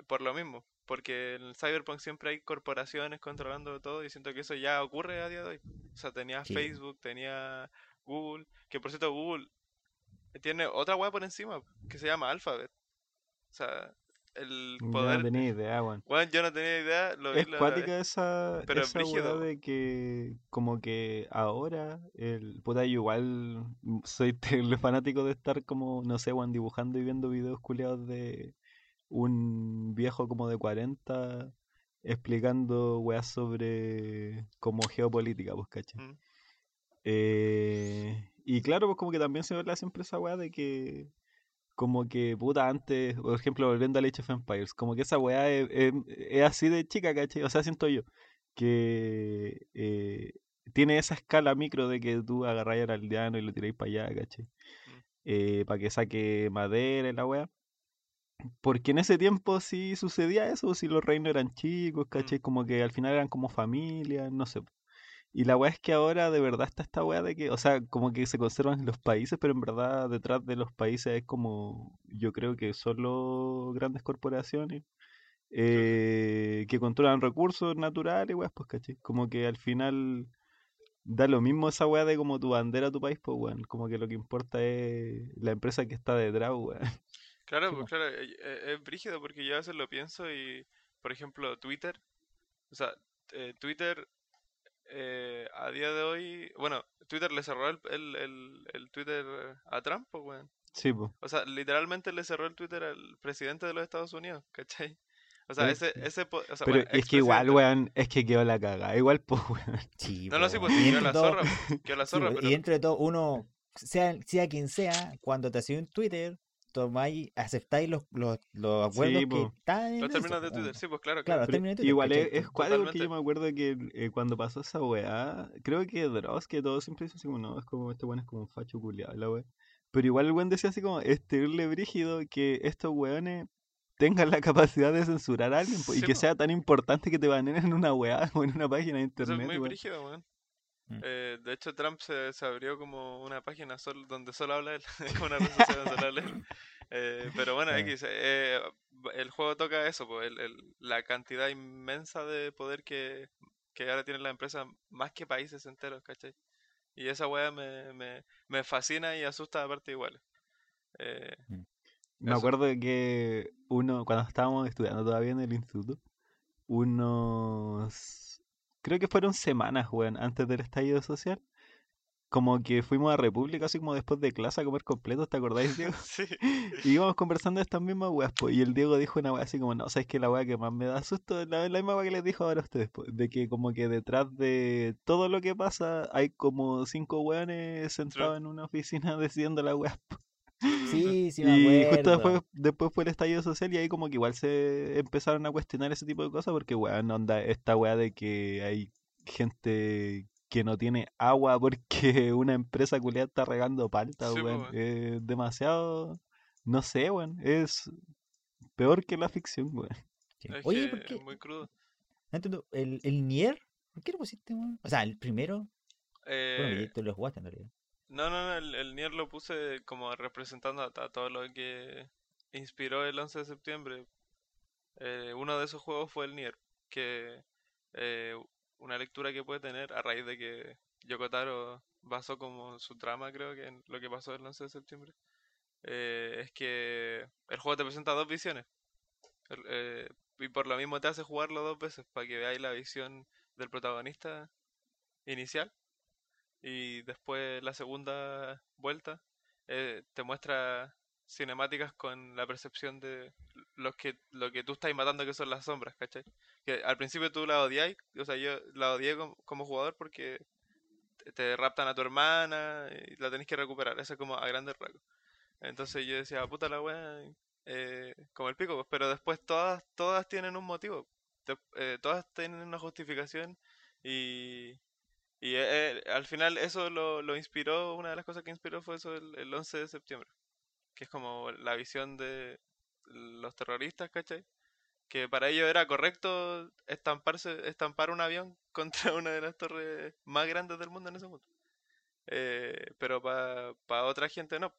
por lo mismo, porque en el cyberpunk siempre hay corporaciones controlando todo y siento que eso ya ocurre a día de hoy. O sea, tenía Facebook, tenía Google, que por cierto Google tiene otra web por encima que se llama Alphabet. O sea, el poder. no tenía idea, weón. Bueno, yo no tenía idea. Lo es cuática esa, pero esa de que, como que ahora, el puta, yo igual soy fanático de estar como, no sé, weón, dibujando y viendo videos culiados de un viejo como de 40 explicando weas sobre como geopolítica, pues, ¿cachai? Mm. Eh, y claro, pues como que también se ve siempre esa weá de que como que puta antes, por ejemplo, volviendo a Age of Empires, como que esa weá es, así de chica, ¿cachai? O sea, siento yo que eh, tiene esa escala micro de que tú agarráis al aldeano y lo tiráis para allá, ¿cachai? Mm. Eh, para que saque madera y la weá. Porque en ese tiempo sí sucedía eso, si los reinos eran chicos, ¿cachai? Mm. Como que al final eran como familia, no sé. Y la weá es que ahora de verdad está esta weá de que, o sea, como que se conservan los países, pero en verdad detrás de los países es como, yo creo que solo grandes corporaciones eh, que controlan recursos naturales, weá, pues caché. Como que al final da lo mismo esa weá de como tu bandera, tu país, pues weón. Como que lo que importa es la empresa que está detrás, weón. Claro, pues claro, e, e, es, brígido porque yo a veces lo pienso y, por ejemplo, Twitter, o sea, eh, Twitter eh, a día de hoy, bueno, Twitter le cerró el, el, el, Twitter a Trump, pues, Sí, pues. O sea, literalmente le cerró el Twitter al presidente de los Estados Unidos, ¿cachai? O sea, ese, ese, o sea, pero es que igual, weón, es que quedó la caga. Igual, pues, weón. Sí, no, no, sí, pues quedó la zorra. Quedó la zorra. Y dentro de todo, uno, sea, sea quien sea, cuando te sido en Twitter, tomáis, aceptáis los, los, los acuerdos que están en Los términos de Twitter, sí, pues claro. claro. claro Twitter, igual es, es cuadro porque yo me acuerdo que eh, cuando pasó esa weá, creo que Dross, que todo siempre dice así como, no, es como, este weón es como un facho culiado, la weá. Pero igual el weón decía así como, es terrible brígido que estos weones tengan la capacidad de censurar a alguien y que sea tan importante que te banen en una weá o en una página de internet. Eso es muy brígido, weón. Mm. Eh, de hecho, Trump se, se, abrió como una página sol, donde solo habla él, una red social donde solo habla él. Eh, pero bueno, X, eh, el juego toca eso, pues, el, el, la cantidad inmensa de poder que, que ahora tienen las empresas, más que países enteros, ¿cachai? Y esa weá me, me, me fascina y asusta aparte igual. Eh, mm. me acuerdo que uno, cuando estábamos estudiando todavía en el instituto, unos, creo que fueron semanas, weón, antes del estallido social, como que fuimos a República, así como después de clase a comer completo, ¿te acordáis, Diego? sí. Y íbamos conversando de estas mismas weas, pues, y el Diego dijo una wea así como, no, ¿sabes que La wea que más me da susto es la, misma wea que les dijo ahora a ustedes, pues, de que como que detrás de todo lo que pasa hay como cinco weones sentados en una oficina decidiendo la wea. Sí, sí, me acuerdo. Y justo después, después fue el estallido social y ahí como que igual se empezaron a cuestionar ese tipo de cosas porque, weón, onda, esta wea de que hay gente que no tiene agua porque una empresa culiada está regando palta, weón. Es demasiado, no sé, weón. Es peor que la ficción, weón. Oye, ¿por qué? Es muy crudo. ¿El, el Nier? ¿Por qué lo pusiste, weón? O sea, el primero. Eh... Bueno, tú lo jugaste en realidad. No, no, no, el, Nier lo puse como representando a, todo lo que inspiró el 11 de septiembre. Eh, uno de esos juegos fue el Nier, que eh, una lectura que puede tener a raíz de que Yokotaro basó como su trama, creo que en lo que pasó el 11 de septiembre, eh, es que el juego te presenta dos visiones. Eh, y por lo mismo te hace jugarlo dos veces para que veáis la visión del protagonista inicial y después la segunda vuelta eh, te muestra cinemáticas con la percepción de los que, lo que tú estás matando que son las sombras, ¿cachai? Que al principio tú la odiáis, o sea, yo la odié como, jugador porque te, raptan a tu hermana y la tenés que recuperar, eso es como a grandes rasgos. Entonces yo decía, puta la weá, eh, como el pico, pues, pero después todas, todas tienen un motivo, eh, todas tienen una justificación y, y eh, al final eso lo, lo, inspiró, una de las cosas que inspiró fue eso el, el 11 de septiembre que es como la visión de los terroristas, ¿cachai? Que para ellos era correcto estamparse, estampar un avión contra una de las torres más grandes del mundo en ese momento. Eh, pero para otra gente no.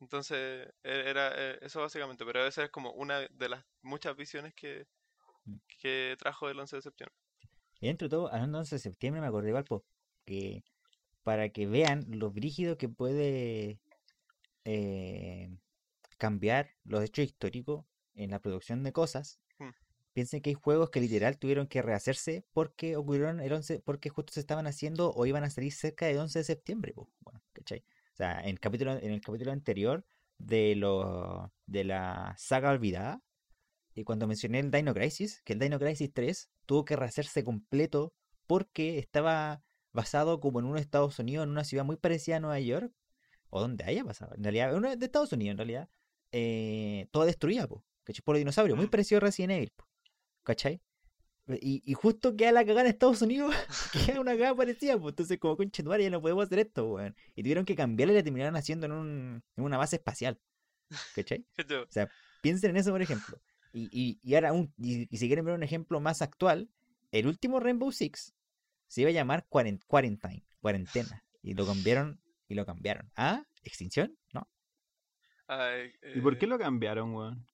Entonces, e, era e, eso básicamente, pero esa es como una de las muchas visiones que, mm. que trajo el 11 de septiembre. Y dentro de todo, al 11 de septiembre me acordé, Valpo, que para que vean lo brígido que puede eh, cambiar los hechos históricos en la producción de cosas, hmm. piensen que hay juegos que literal tuvieron que rehacerse porque ocurrieron el 11, porque justo se estaban haciendo o iban a salir cerca del 11 de septiembre. Bueno, ¿cachai? O sea, en el capítulo, en el capítulo anterior de, lo, de la saga olvidada, y cuando mencioné el Dino Crisis, que el Dino Crisis 3 tuvo que rehacerse completo porque estaba basado como en un Estados Unidos, en una ciudad muy parecida a Nueva York, o donde haya pasado, en realidad, uno de Estados Unidos en realidad, eh, todo destruida, po, ¿cachai? Por los dinosaurios, muy mm. parecido a Resident Evil, po, ¿cachai? Y, y, justo queda la cagada en Estados Unidos, queda una cagada parecida, pues entonces como conche ya no podemos hacer esto, weón. Y tuvieron que cambiarle y la terminaron haciendo en, un, en una base espacial, ¿cachai? o sea, piensen en eso, por ejemplo. Y, y, y ahora, un, y, si quieren ver un ejemplo más actual, el último Rainbow Six se iba a llamar Quarantine, cuarentena, y lo cambiaron y lo cambiaron. ¿Ah? ¿Extinción? No. ¿Y por qué eh, lo cambiaron, weón?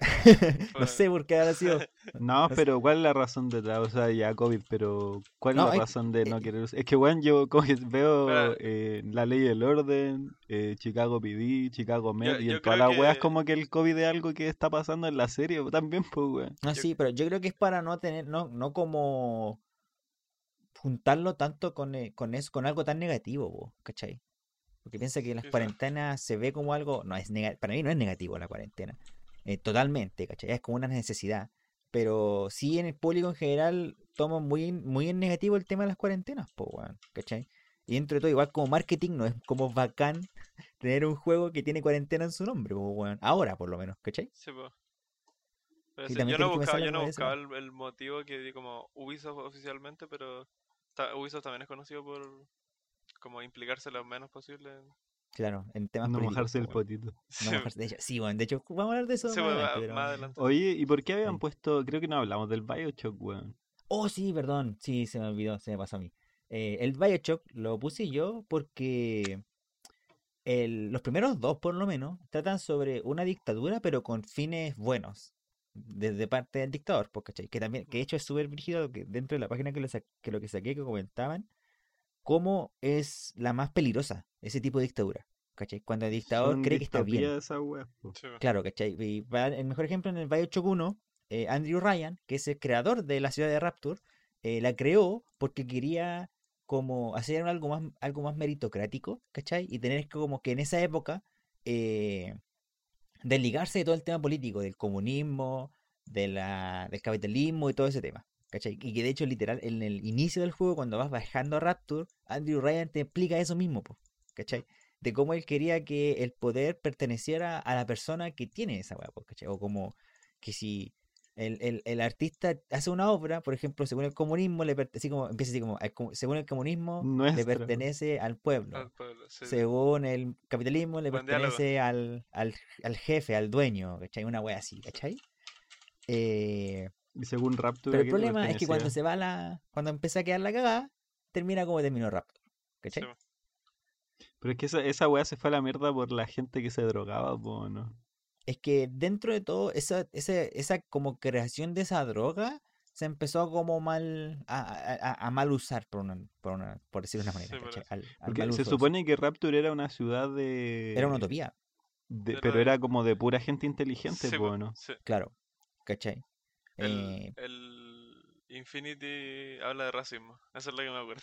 no sé por qué habrá sido. No, pero ¿cuál es la razón detrás? O sea, ya COVID, pero ¿cuál es la razón de no eh, querer Es que, weón, yo como que veo eh, la ley del orden, Chicago PD, Chicago Med, y en todas las weas como que el COVID es algo que está pasando en la serie también, pues, weón. Ah, sí, pero yo creo que es para no tener, no, no como juntarlo tanto con, con eso, con algo tan negativo, ¿cachai? Porque piensa que las cuarentenas se ve como algo, no es para mí no es negativo la cuarentena, eh, totalmente, ¿cachai? Es como una necesidad, Pero sí en el público en general toma muy, muy en negativo el tema de las cuarentenas, pues, weón, ¿cachai? Y dentro de todo, igual como marketing, no es como bacán tener un juego que tiene cuarentena en su nombre, pues, weón. Ahora, por lo menos, ¿cachai? Sí, pues. Y yo no buscaba, yo no buscaba el, el motivo que di como Ubisoft oficialmente, pero ta- Ubisoft también es conocido por como implicarse lo menos posible. en- Claro, en temas No políticos, mojarse el potito. Sí, No mojarse- de hecho, sí, bueno, de hecho, vamos a hablar de eso sí, más adelante, va- pero- más adelante. Oye, ¿y por qué habían Sí. puesto, creo que no hablamos del Bioshock, weón? Oh, sí, perdón. Sí, se me olvidó, se me pasó a mí. Eh, el Bioshock lo puse yo porque el- los primeros dos, por lo menos, tratan sobre una dictadura, pero con fines buenos. Desde parte del dictador, pues, ¿cachai? Que también, que de hecho es súper brígido que dentro de la página que, sa- que lo que saqué, que comentaban, cómo es la más peligrosa ese tipo de dictadura. ¿Cachai? Cuando el dictador Son cree que está bien. Sí. Claro, ¿cachai? Y para el mejor ejemplo en el Bioshock 1, eh, Andrew Ryan, que es el creador de la ciudad de Rapture, eh, la creó porque quería como hacer algo más, algo más meritocrático, ¿cachai? Y tener que como que en esa época eh, desligarse de todo el tema político, del comunismo, de la, del capitalismo y todo ese tema. ¿Cachai? Y que de hecho, literal, en el inicio del juego, cuando vas bajando a Rapture, Andrew Ryan te explica eso mismo, po, ¿cachai? De cómo él quería que el poder perteneciera a la persona que tiene esa weá, ¿cachai? O como que si el, el- el artista hace una obra, por ejemplo, según el comunismo, le así como, empieza así como, según el comunismo, le pertenece al pueblo. Al pueblo, sí, sí. Según el capitalismo, le Buen pertenece al, al, al jefe, al dueño, ¿cachai? Una wea así, ¿cachai? Eh, según Rapture, pero ¿a el problema es que cuando se va la. Cuando empieza a quedar la cagada, termina como terminó Raptor. ¿Cachai? Sí, Pero es que esa, esa wea se fue a la mierda por la gente que se drogaba, po, ¿no? Es que dentro de todo, esa, ese- esa como creación de esa droga se empezó como mal a, a- a- a mal usar, por, una, por, una- por decirlo de una manera, Sí. Al, al Porque mal se supone que Rapture era una ciudad de... Era una utopía, de- pero era como de pura gente inteligente, Sí, po, ¿no? sí. claro. ¿Cachai? El, Eh, el Infinity habla de racismo, eso es lo que me acuerdo.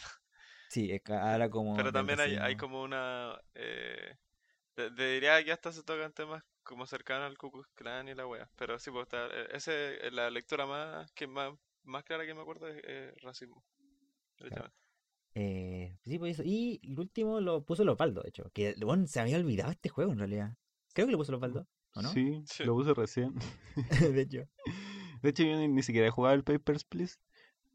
sí, es que ahora como. Pero también hay, como una... Eh, te, te diría que hasta se tocan temas como cercanos al Ku Klan y la wea. Pero sí, pues está, eh, ese, eh, la lectura más que más, más clara que me acuerdo es eh, racismo. Eh, sí, pues eso. Y el último lo puso Lopaldo, de hecho. Que bueno, se había olvidado este juego en realidad. Creo que lo puso Lopaldo, ¿o no? Sí, Sí. lo puse recién. de hecho. De hecho, yo ni, ni siquiera he jugado el Papers, Please,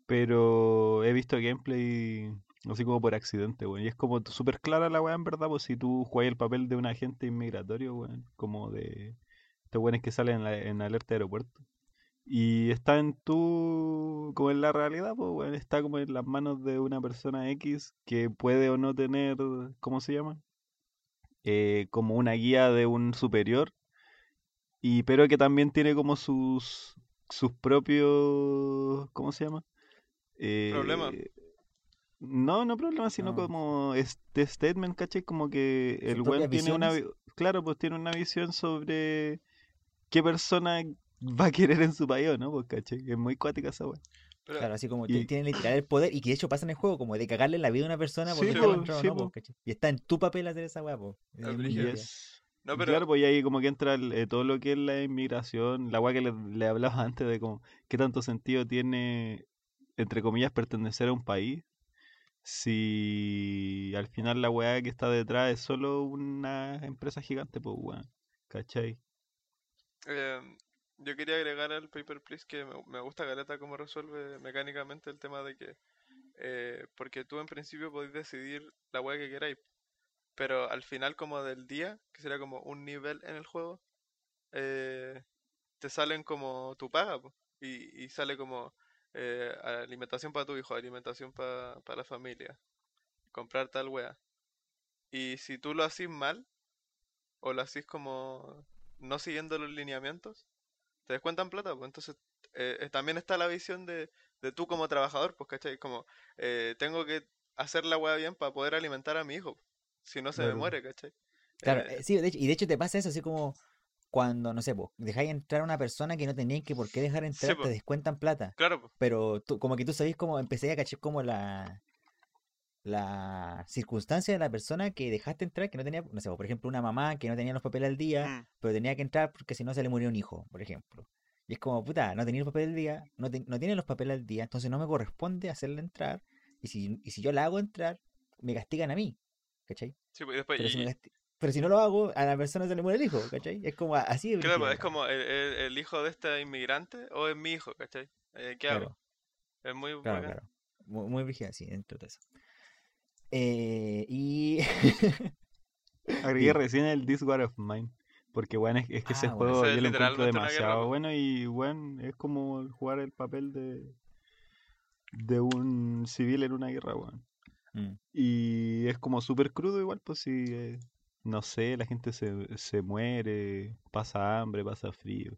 pero he visto gameplay así como por accidente, weón. Y es como súper clara la weá, en verdad, pues si tú juegas el papel de un agente inmigratorio, weón, como de estos weones que salen en, la- en alerta de aeropuerto. Y está en tu, como en la realidad, pues, weón, está como en las manos de una persona X que puede o no tener, ¿cómo se llama? Eh, como una guía de un superior y pero que también tiene como sus sus propios ¿cómo se llama? Problema. Eh, no, no problema, sino No. como este statement, ¿cachai? Como que el weón tiene una visiones. claro, pues tiene una visión sobre qué persona va a querer en su país, o ¿no? Pues, ¿cachai? Es muy cuática esa. Pero, Claro, así como Y- ti- tienen literal el poder y que de hecho pasa en el juego, como de cagarle la vida a una persona por Sí, dejarla po, entrar o sí, no, po, po. ¿cachai? Y está en tu papel hacer esa weá, po. No, pero Claro, pues ahí como que entra el- eh, todo lo que es la inmigración, la weá que le, le hablaba antes de como qué tanto sentido tiene, entre comillas, pertenecer a un país, si al final la weá que está detrás es solo una empresa gigante, pues weón, ¿cachai? eh, yo quería agregar al Paper Please que me, me gusta Galeta cómo resuelve mecánicamente el tema de que eh, porque tú en principio podés decidir la wea que queráis, pero al final como del día, que sería como un nivel en el juego, eh, te salen como tu paga y, y sale como eh, alimentación para tu hijo, alimentación para la familia, comprar tal wea. Y si tú lo haces mal, o lo haces como no siguiendo los lineamientos, te descuentan plata, pues entonces eh, eh, también está la visión de, de tú como trabajador, pues, ¿cachai? Como eh, tengo que hacer la hueá bien para poder alimentar a mi hijo, si no se me Claro. muere, ¿cachai? Claro, Eh, eh, sí, de hecho- y de hecho te pasa eso, así como cuando, no sé, po, dejáis entrar a una persona que no teníais que por qué dejar entrar, te descuentan plata. Claro, Pero tú, como que tú sabés como empecé a cachar como la la circunstancia de la persona que dejaste entrar que no tenía, no sé, po, por ejemplo, una mamá que no tenía los papeles al día, mm, pero tenía que entrar porque si no se le murió un hijo, por ejemplo. Y es como, puta, no tenía el papel del día, no, no tiene los papeles al día, entonces no me corresponde hacerla entrar. Y si, y si yo la hago entrar, me castigan a mí. ¿Cachai? Sí, pues después. Pero, si no lo hago, a la persona se le muere el hijo, ¿cachai? Es como así. Claro, es como el, el, hijo de este inmigrante o es mi hijo, ¿cachai? Eh, ¿Qué hago? Es muy claro, claro. Muy, muy sí, dentro de eso. Eh, y. Agregué recién el This War of Mine. Porque, bueno, es, que ese ah, juego yo lo encuentro demasiado bueno y, bueno, es como jugar el papel de, de un civil en una guerra, weón. Mm. Y es como súper crudo igual, pues si, eh, no sé, la gente se, se muere, pasa hambre, pasa frío.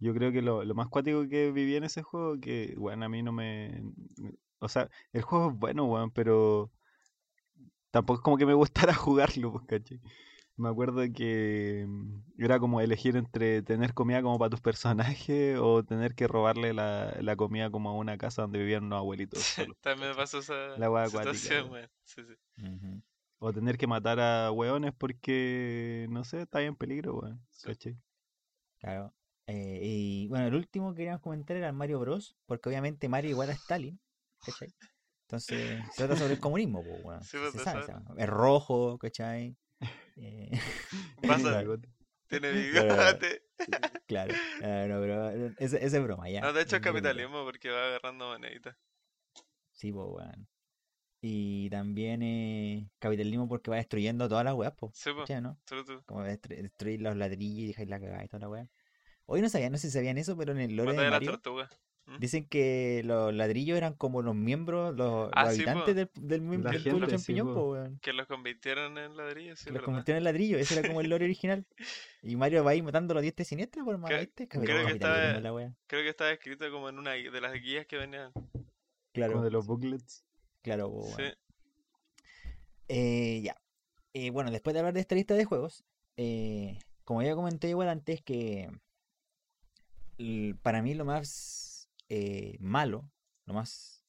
Yo creo que lo, lo más cuático que viví en ese juego, que, bueno, a mí no me... O sea, el juego es bueno, weón, pero tampoco es como que me gustara jugarlo, pues, ¿cachai? Me acuerdo que mm, era como elegir entre tener comida como para tus personajes o tener que robarle la, la comida como a una casa donde vivían unos abuelitos. También me pasó esa la situación, güey. Sí, sí. O tener que matar a hueones porque, no sé, está en peligro, weón. Claro. Eh, y bueno, el último que queríamos comentar era Mario Bros. Porque obviamente Mario igual a Stalin. ¿cachai? Entonces, se trata sobre el comunismo, pues, Sí, pues, Es rojo, ¿cachai? Eh, Pasa, tiene bigote. Claro, claro, pero ese, ese es broma, ya. No, de hecho es capitalismo porque va agarrando moneditas. Sí, pues, weón. Y también eh, capitalismo porque va destruyendo todas las weas, pues. Sí, pues. ¿no? Como destruir los ladrillos y dejar la cagada y toda la wea. Hoy no sabía, no sé si sabían eso, pero en el lore de Mario, ¿Mm? Dicen que los ladrillos eran como los miembros, los, ah, habitantes del, del, del champiñón, Que los convirtieron en ladrillos, sí, los convirtieron en ladrillos, ese era como el lore original. Y Mario va ahí matando los dientes siniestros por más, ¿viste? Creo, que estaba, creo que estaba escrito como en una de las guías que venían. Claro. Como de los booklets. Claro, sí. Eh, ya. Eh, bueno, después de hablar de esta lista de juegos, eh, como ya comenté igual antes que para mí lo más eh, malo, lo más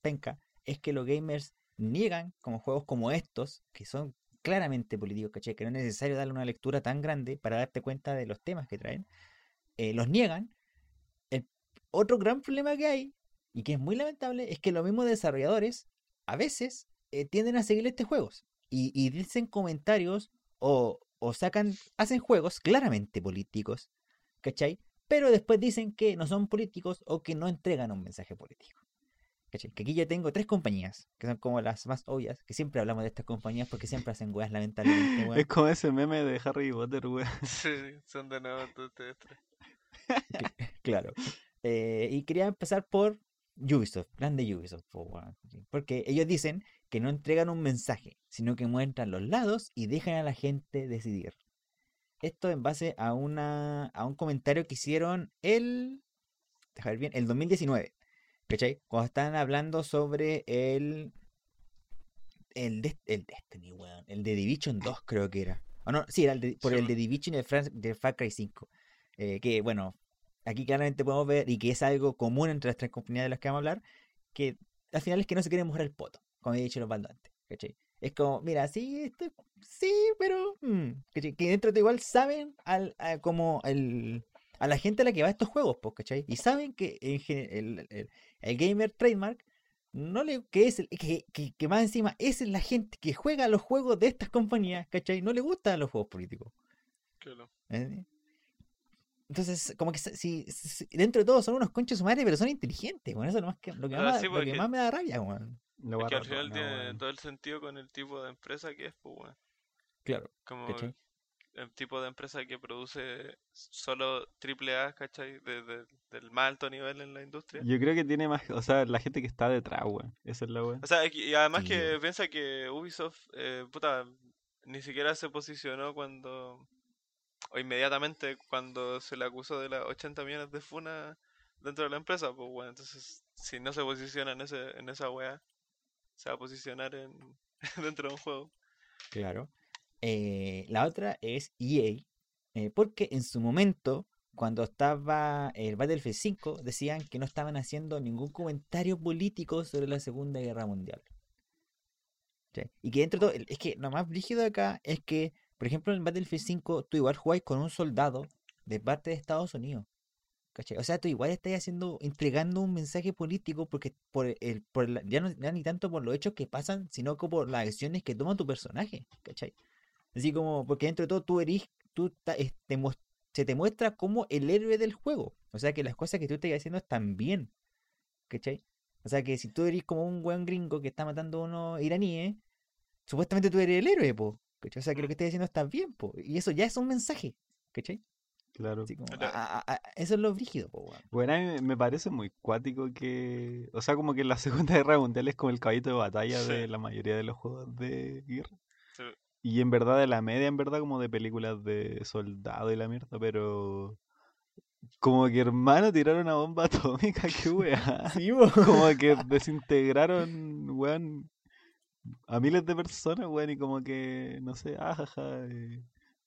penca, es que los gamers niegan como juegos como estos, que son claramente políticos, ¿cachai? Que no es necesario darle una lectura tan grande para darte cuenta de los temas que traen, eh, los niegan. El otro gran problema que hay, y que es muy lamentable, es que los mismos desarrolladores a veces eh, tienden a seguir estos juegos y, dicen comentarios o, o sacan, hacen juegos claramente políticos, ¿cachai? Pero después dicen que no son políticos o que no entregan un mensaje político. Que aquí yo tengo tres compañías, que son como las más obvias, que siempre hablamos de estas compañías porque siempre hacen weas lamentablemente. Es como ese meme de Harry Potter, weón. Sí, son de nuevo ustedes tres. claro. Eh, y quería empezar por Ubisoft, grande Ubisoft, porque ellos dicen que no entregan un mensaje, sino que muestran los lados y dejan a la gente decidir. Esto en base a, una, a un comentario que hicieron el. Dejar bien, el 2019. ¿Cachai? Cuando estaban hablando sobre el. El, de, el Destiny, weón. El de Division 2, creo que era. O no, sí, era el por el de Division de, Far Cry 5. Eh, que, bueno, aquí claramente podemos ver, y que es algo común entre las tres compañías de las que vamos a hablar, que al final es que no se quieren mojar el poto, como he dicho los baldantes. ¿Cachai? Es como, mira, sí, este, sí, pero mm, que, dentro de igual saben al, a, como el, a la gente a la que va a estos juegos, pues, ¿cachai? Y saben que el, el, gamer trademark no le, que es que, que, más encima es la gente que juega los juegos de estas compañías, ¿cachai? No le gustan los juegos políticos. Claro. ¿Eh? Entonces, como que si, dentro de todo son unos conchos madre, pero son inteligentes, bueno, eso es lo, más que, lo que, ah, más, lo que más me da rabia, bueno es que al final tiene todo el sentido con el tipo de empresa que es, pues, bueno. Claro. Como el tipo de empresa que produce solo triple A, ¿cachai? De, del más alto nivel en la industria. Yo creo que tiene más, o sea, la gente que está detrás, weón. Esa es la weón. O sea, y además que piensa que Ubisoft, eh, puta, ni siquiera se posicionó cuando, o inmediatamente cuando se le acusó de las 80 millones de funa dentro de la empresa, pues bueno, entonces si no se posiciona en, ese, en esa weá, se va a posicionar en, dentro de un juego. Claro. Eh, la otra es EA, eh, porque en su momento, cuando estaba el Battlefield 5, decían que no estaban haciendo ningún comentario político sobre la Segunda Guerra Mundial. Y que dentro de todo, es que lo más rígido acá es que, por ejemplo, en Battlefield 5 tú igual jugáis con un soldado de parte de Estados Unidos. ¿Cachai? O sea, tú igual estás haciendo, entregando un mensaje político porque por el, por la- ya, no, ya ni tanto por los hechos que pasan, sino que por las acciones que toma tu personaje, ¿cachai? Así como, porque dentro de todo tú eres, tú ta- es- te se te muestra como el héroe del juego. O sea que las cosas que tú estás haciendo están bien, ¿cachai? O sea que si tú eres como un buen gringo que está matando a unos iraníes, supuestamente tú eres el héroe, po. ¿cachai? O sea que lo que estás haciendo está bien, po. Y eso ya es un mensaje, ¿cachai? Claro. Así como, Claro. a- a- a- eso es lo brígido, po, weón. Bueno, a mí me- parece muy cuático que. O sea, como que la Segunda Guerra Mundial es como el caballito de batalla Sí. de la mayoría de los juegos de guerra. Sí. Y en verdad, de la media, en verdad, como de películas de soldado y la mierda, pero. Como que hermano tiraron una bomba atómica, qué weá. Sí. Como que desintegraron, weón, a miles de personas, weón, y como que, no sé, ajaja, eh,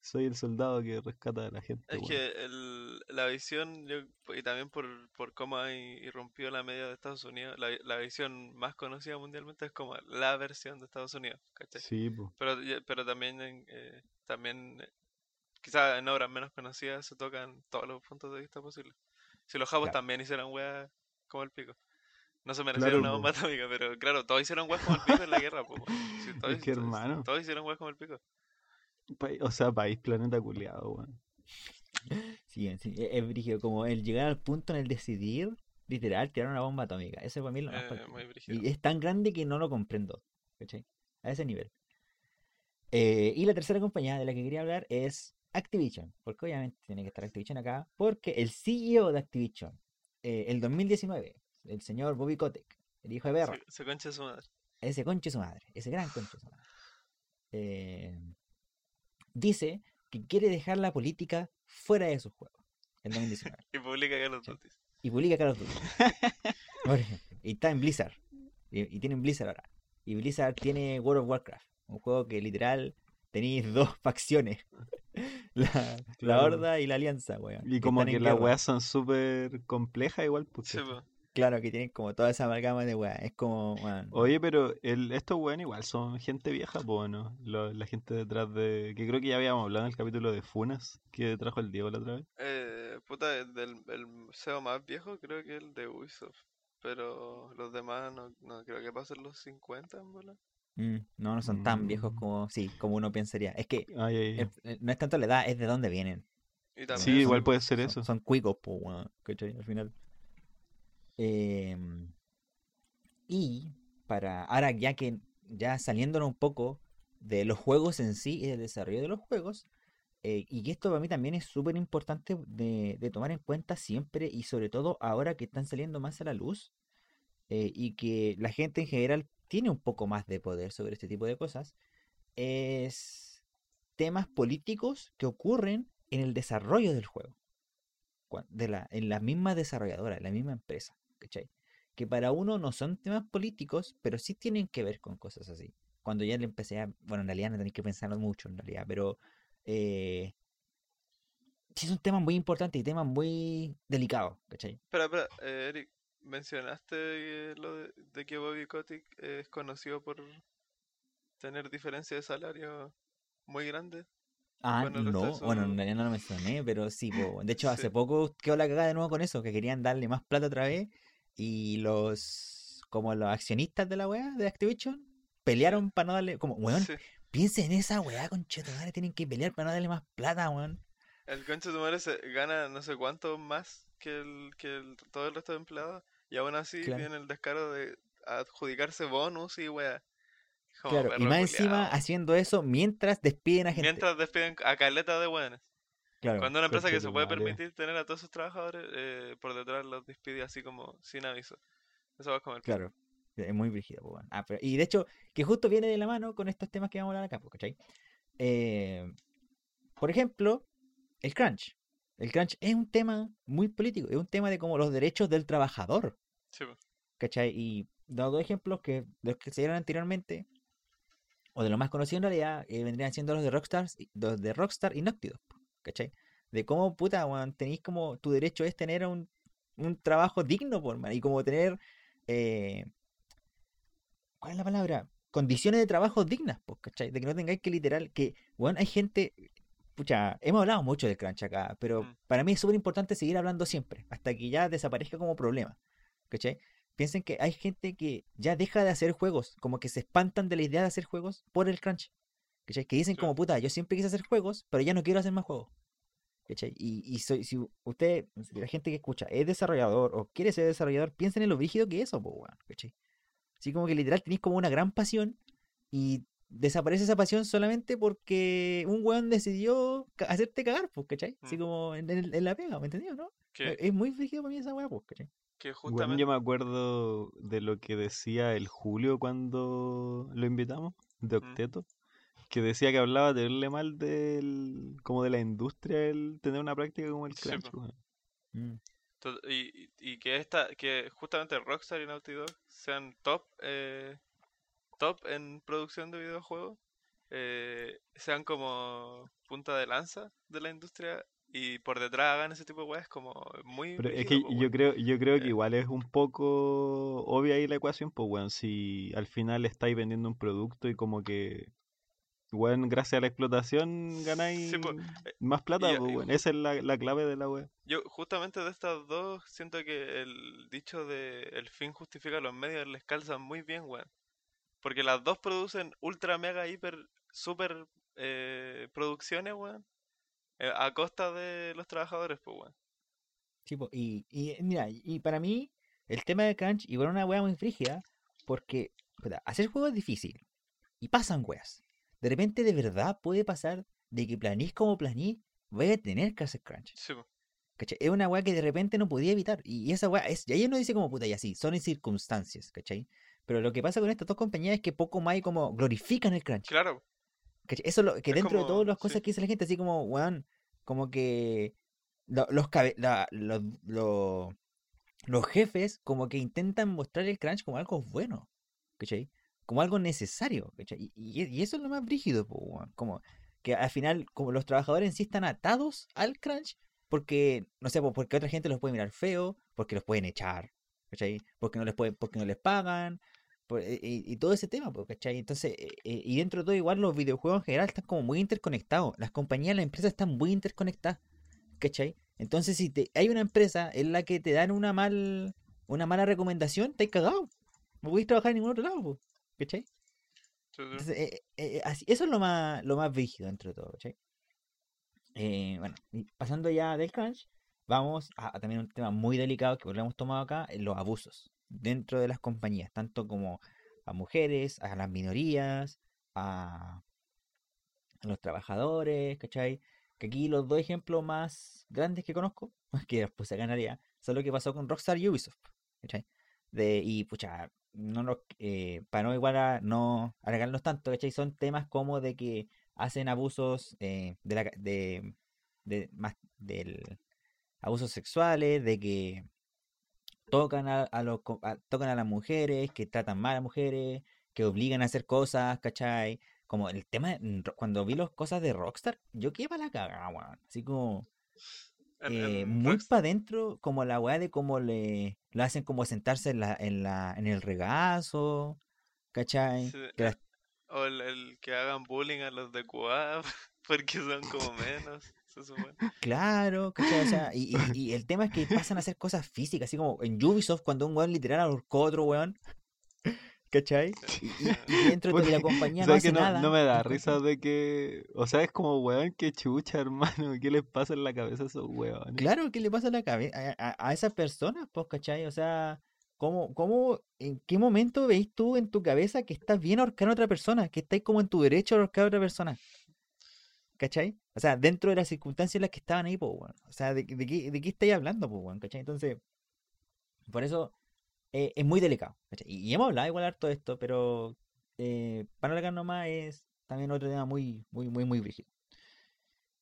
soy el soldado que rescata a la gente, Es weón. que el, la visión, yo, y también por, por cómo ha i- irrumpido la media de Estados Unidos, la, la visión más conocida mundialmente es como la versión de Estados Unidos, ¿cachai? Sí, po. Pero, pero también, eh, también eh, quizás en obras menos conocidas se tocan todos los puntos de vista posibles. Si los japos Claro. también hicieron weas como el pico. No se merecieron Claro, una bomba atómica, pero claro, todos hicieron weas como el pico en la guerra, po, todos, Es que, todos- hermano. todos hicieron weas como el pico. O sea, país, planeta culiado, weón. Sí, sí, e- es brígido. Como el llegar al punto en el decidir, literal, tirar una bomba atómica. Eso para mí es lo más Eh, muy. Y es tan grande que no lo comprendo. ¿Cachai? A ese nivel. Eh, y la tercera compañía de la que quería hablar es Activision. Porque obviamente tiene que estar Activision acá. Porque el CEO de Activision, eh, el 2019, el señor Bobby Kotick, el hijo de Berra, Se, se concha su madre. ese conche su madre, ese gran conche su madre, eh, dice que quiere dejar la política fuera de sus juegos. En 2019. Y publica Call of Sí. Duty. y publica Call of Duty. Por ejemplo. Y está en Blizzard. Y, y tienen Blizzard ahora. Y Blizzard tiene World of Warcraft. Un juego que literal tenéis dos facciones. La. Horda y la Alianza, weón. Y como que las weas son súper complejas, igual, pues. Sí. Claro, que tienen como toda esa amalgama de weón. Es como, weón, Oye, pero el, estos weón igual son gente vieja, pues, ¿no? Lo- la gente detrás de. Que creo que ya habíamos hablado en el capítulo de Funas, que trajo el Diego la otra vez. Eh, puta, del el SEO más viejo creo que el de Ubisoft. Pero los demás no, no creo que pasen los 50 en bola. mm, no, no son tan viejos Mm. como, sí, como uno pensaría. Es que Ay, ay, ay. el- el- no es tanto la edad, es de dónde vienen. Y Sí, son- igual puede ser son, eso. Son cuicos, po, weón, ¿cachai? Al final. Em, y para ahora ya que ya saliéndonos un poco de los juegos en sí y del desarrollo de los juegos, eh, y esto para mí también es súper importante de, tomar en cuenta siempre y sobre todo ahora que están saliendo más a la luz eh, y que la gente en general tiene un poco más de poder sobre este tipo de cosas, es temas políticos que ocurren en el desarrollo del juego de la, en la misma desarrolladora, en la misma empresa, ¿cachai? Que para uno no son temas políticos, pero sí tienen que ver con cosas así. Cuando ya le empecé a, bueno, en realidad no tenéis que pensarlo mucho, en realidad, pero eh, sí son temas muy importantes y temas muy delicados, ¿cachai? Espera, espera, eh, Eric, mencionaste lo de, de que Bobby Kotick es conocido por tener diferencia de salario muy grande. Ah, Bueno, no, bueno, en realidad no lo mencioné, pero sí, po, de hecho hace poco quedó la cagada de nuevo con eso, que querían darle más plata otra vez y los, como los accionistas de la weá, de Activision, pelearon para no darle, como, weón, Sí. piensen en esa weá, conchetumare, tienen que pelear para no darle más plata, weón. El concha de tu madre se gana no sé cuánto más que, el, que el- todo el resto de empleados y aún así Claro. tienen el descaro de adjudicarse bonus y wea. Como Claro, y más encima haciendo eso mientras despiden a gente. Mientras despiden a caleta de weones. Claro, Cuando una empresa que se puede madre. permitir tener a todos sus trabajadores, eh, por detrás los despide así como sin aviso. Eso va el pico. claro, es muy brígido, po, weón. Ah, pero- y de hecho, que justo viene de la mano con estos temas que vamos a hablar acá, po, ¿cachai? Eh, por ejemplo, el crunch. El crunch es un tema muy político, es un tema de como los derechos del trabajador. Sí, po. ¿Cachai? Y dado dos ejemplos que los que se dieron anteriormente, o de lo más conocido en realidad, eh, vendrían siendo los de Rockstar, los de Rockstar y ¿cachai? De cómo, puta, weón, tenéis como, tu derecho es tener un, un trabajo digno, por man, y como tener, eh, ¿cuál es la palabra? Condiciones de trabajo dignas, pues, ¿cachai? De que no tengáis que literal, que, weón, hay gente, pucha, hemos hablado mucho del crunch acá, pero Mm. para mí es súper importante seguir hablando siempre, hasta que ya desaparezca como problema. ¿Cachai? Piensen que hay gente que ya deja de hacer juegos, como que se espantan de la idea de hacer juegos por el crunch. ¿Cachai? Que dicen Sí. como, puta, yo siempre quise hacer juegos, pero ya no quiero hacer más juegos. ¿Cachai? Y, y soy, si usted, si la gente que escucha es desarrollador o quiere ser desarrollador, piensen en lo brígido que es eso, po, weón, ¿cachai? Así como que literal tenéis como una gran pasión y desaparece esa pasión solamente porque un weón decidió hacerte cagar, pues, ¿cachai? Así Mm. como en, en- en la pega, ¿me entendió, no? Que, Es muy brígido para mí esa weá, pues, ¿cachai? que Bueno, justamente. yo me acuerdo de lo que decía el Julio cuando lo invitamos, de Octeto, que decía que hablaba terrible mal del, como de la industria el tener una práctica como el Sí, crunch, weón. Mm. Y, y- y que esta, que justamente Rockstar y Naughty Dog sean top, eh, top en producción de videojuegos, eh, sean como punta de lanza de la industria y por detrás hagan ese tipo de weas como muy Pero es que yo creo, yo creo que Eh. igual es un poco obvia ahí la ecuación, pues weón, si al final estáis vendiendo un producto y como que, weón, gracias a la explotación ganáis Sí, po, más plata, pues esa es la, la clave de la web. Yo justamente de estas dos siento que el dicho de el fin justifica los medios les calza muy bien, weón. Porque las dos producen ultra mega hiper super eh, producciones, weón. eh, a costa de los trabajadores, pues, weón. Sí, po, y, y eh, mira, y para mí el tema de crunch igual es una wea muy frígida porque puta, hacer juegos es difícil y pasan weas. De repente de verdad puede pasar de que planís como planís, vaya a tener que hacer crunch. Sí. ¿Cachai? Es una weá que de repente no podía evitar. Y esa weá, es, y ahí uno dice como puta, y así, son en circunstancias, ¿cachai? Pero lo que pasa con estas dos compañías es que poco más y como glorifican el crunch. Claro, ¿cachai? Eso es lo que Es dentro de todas las sí. cosas que dice la gente, así como, weón, como que lo- los, cabe- la- los, lo- los jefes como que intentan mostrar el crunch como algo bueno, ¿cachai? Como algo necesario. Y, y- eso es lo más brígido, po, como que al final, como los trabajadores en sí están atados al crunch, porque, no sé, po, porque otra gente los puede mirar feo, porque los pueden echar, ¿cachai? Porque no les pueden, porque no les pagan, por- y, y- todo ese tema, ¿cachai? Entonces, eh, y dentro de todo igual los videojuegos en general están como muy interconectados, las compañías, las empresas están muy interconectadas, ¿cachai? Entonces, si te, hay una empresa en la que te dan una mal una mala recomendación, te cagado. No podéis trabajar en ningún otro lado, po, ¿cachai? Entonces, eh, eh, así- eso es lo más, lo más brígido dentro de todo, ¿cachai? Eh, bueno, pasando ya del crunch, vamos a, a también un tema muy delicado que lo hemos tomado acá, eh, los abusos dentro de las compañías, tanto como a mujeres, a las minorías, a, a los trabajadores, ¿cachai? Que aquí los dos ejemplos más grandes que conozco, que después se ganaría, son lo que pasó con Rockstar y Ubisoft, ¿cachai? De, y pucha, no nos, eh, para no igual a no alargarnos tanto, ¿cachai? Son temas como de que hacen abusos eh, de la, de, de más del abusos sexuales, de que tocan a, a los tocan a las mujeres, que tratan mal a mujeres, que obligan a hacer cosas, ¿cachai? Como el tema, de- cuando vi las cosas de Rockstar, yo quedé para la cagada. Así como eh, muy para adentro, como la weá de cómo le lo hacen como sentarse en la, en la, en el regazo, ¿cachai? Sí, Que las- O el, el que hagan bullying a los de Coab porque son como menos, se supone. claro, ¿cachai? O sea, y, y- y el tema es que pasan a hacer cosas físicas, así como en Ubisoft cuando un weón literal ahorcó a otro weón, ¿cachai? Y, dentro de que la compañía no ¿Sabes hace que no, nada. no me da risa de que, o sea, es como, weón, qué chucha, hermano, ¿qué les pasa en la cabeza a esos weones? Claro, ¿qué le pasa a la cabeza a, a, a esas personas, pues, cachai? O sea, ¿cómo, cómo, en qué momento veis tú en tu cabeza que estás bien ahorcar a otra persona? Que estáis como en tu derecho a ahorcar a otra persona. ¿Cachai? O sea, dentro de las circunstancias en las que estaban ahí, pues, weón. O sea, ¿de, de qué, de qué estáis hablando, pues, weón? ¿Cachai? Entonces, por eso eh, es muy delicado. Y, hemos hablado igual harto de esto, pero eh, para no alargarnos más es también otro tema muy, muy, muy, muy brígido.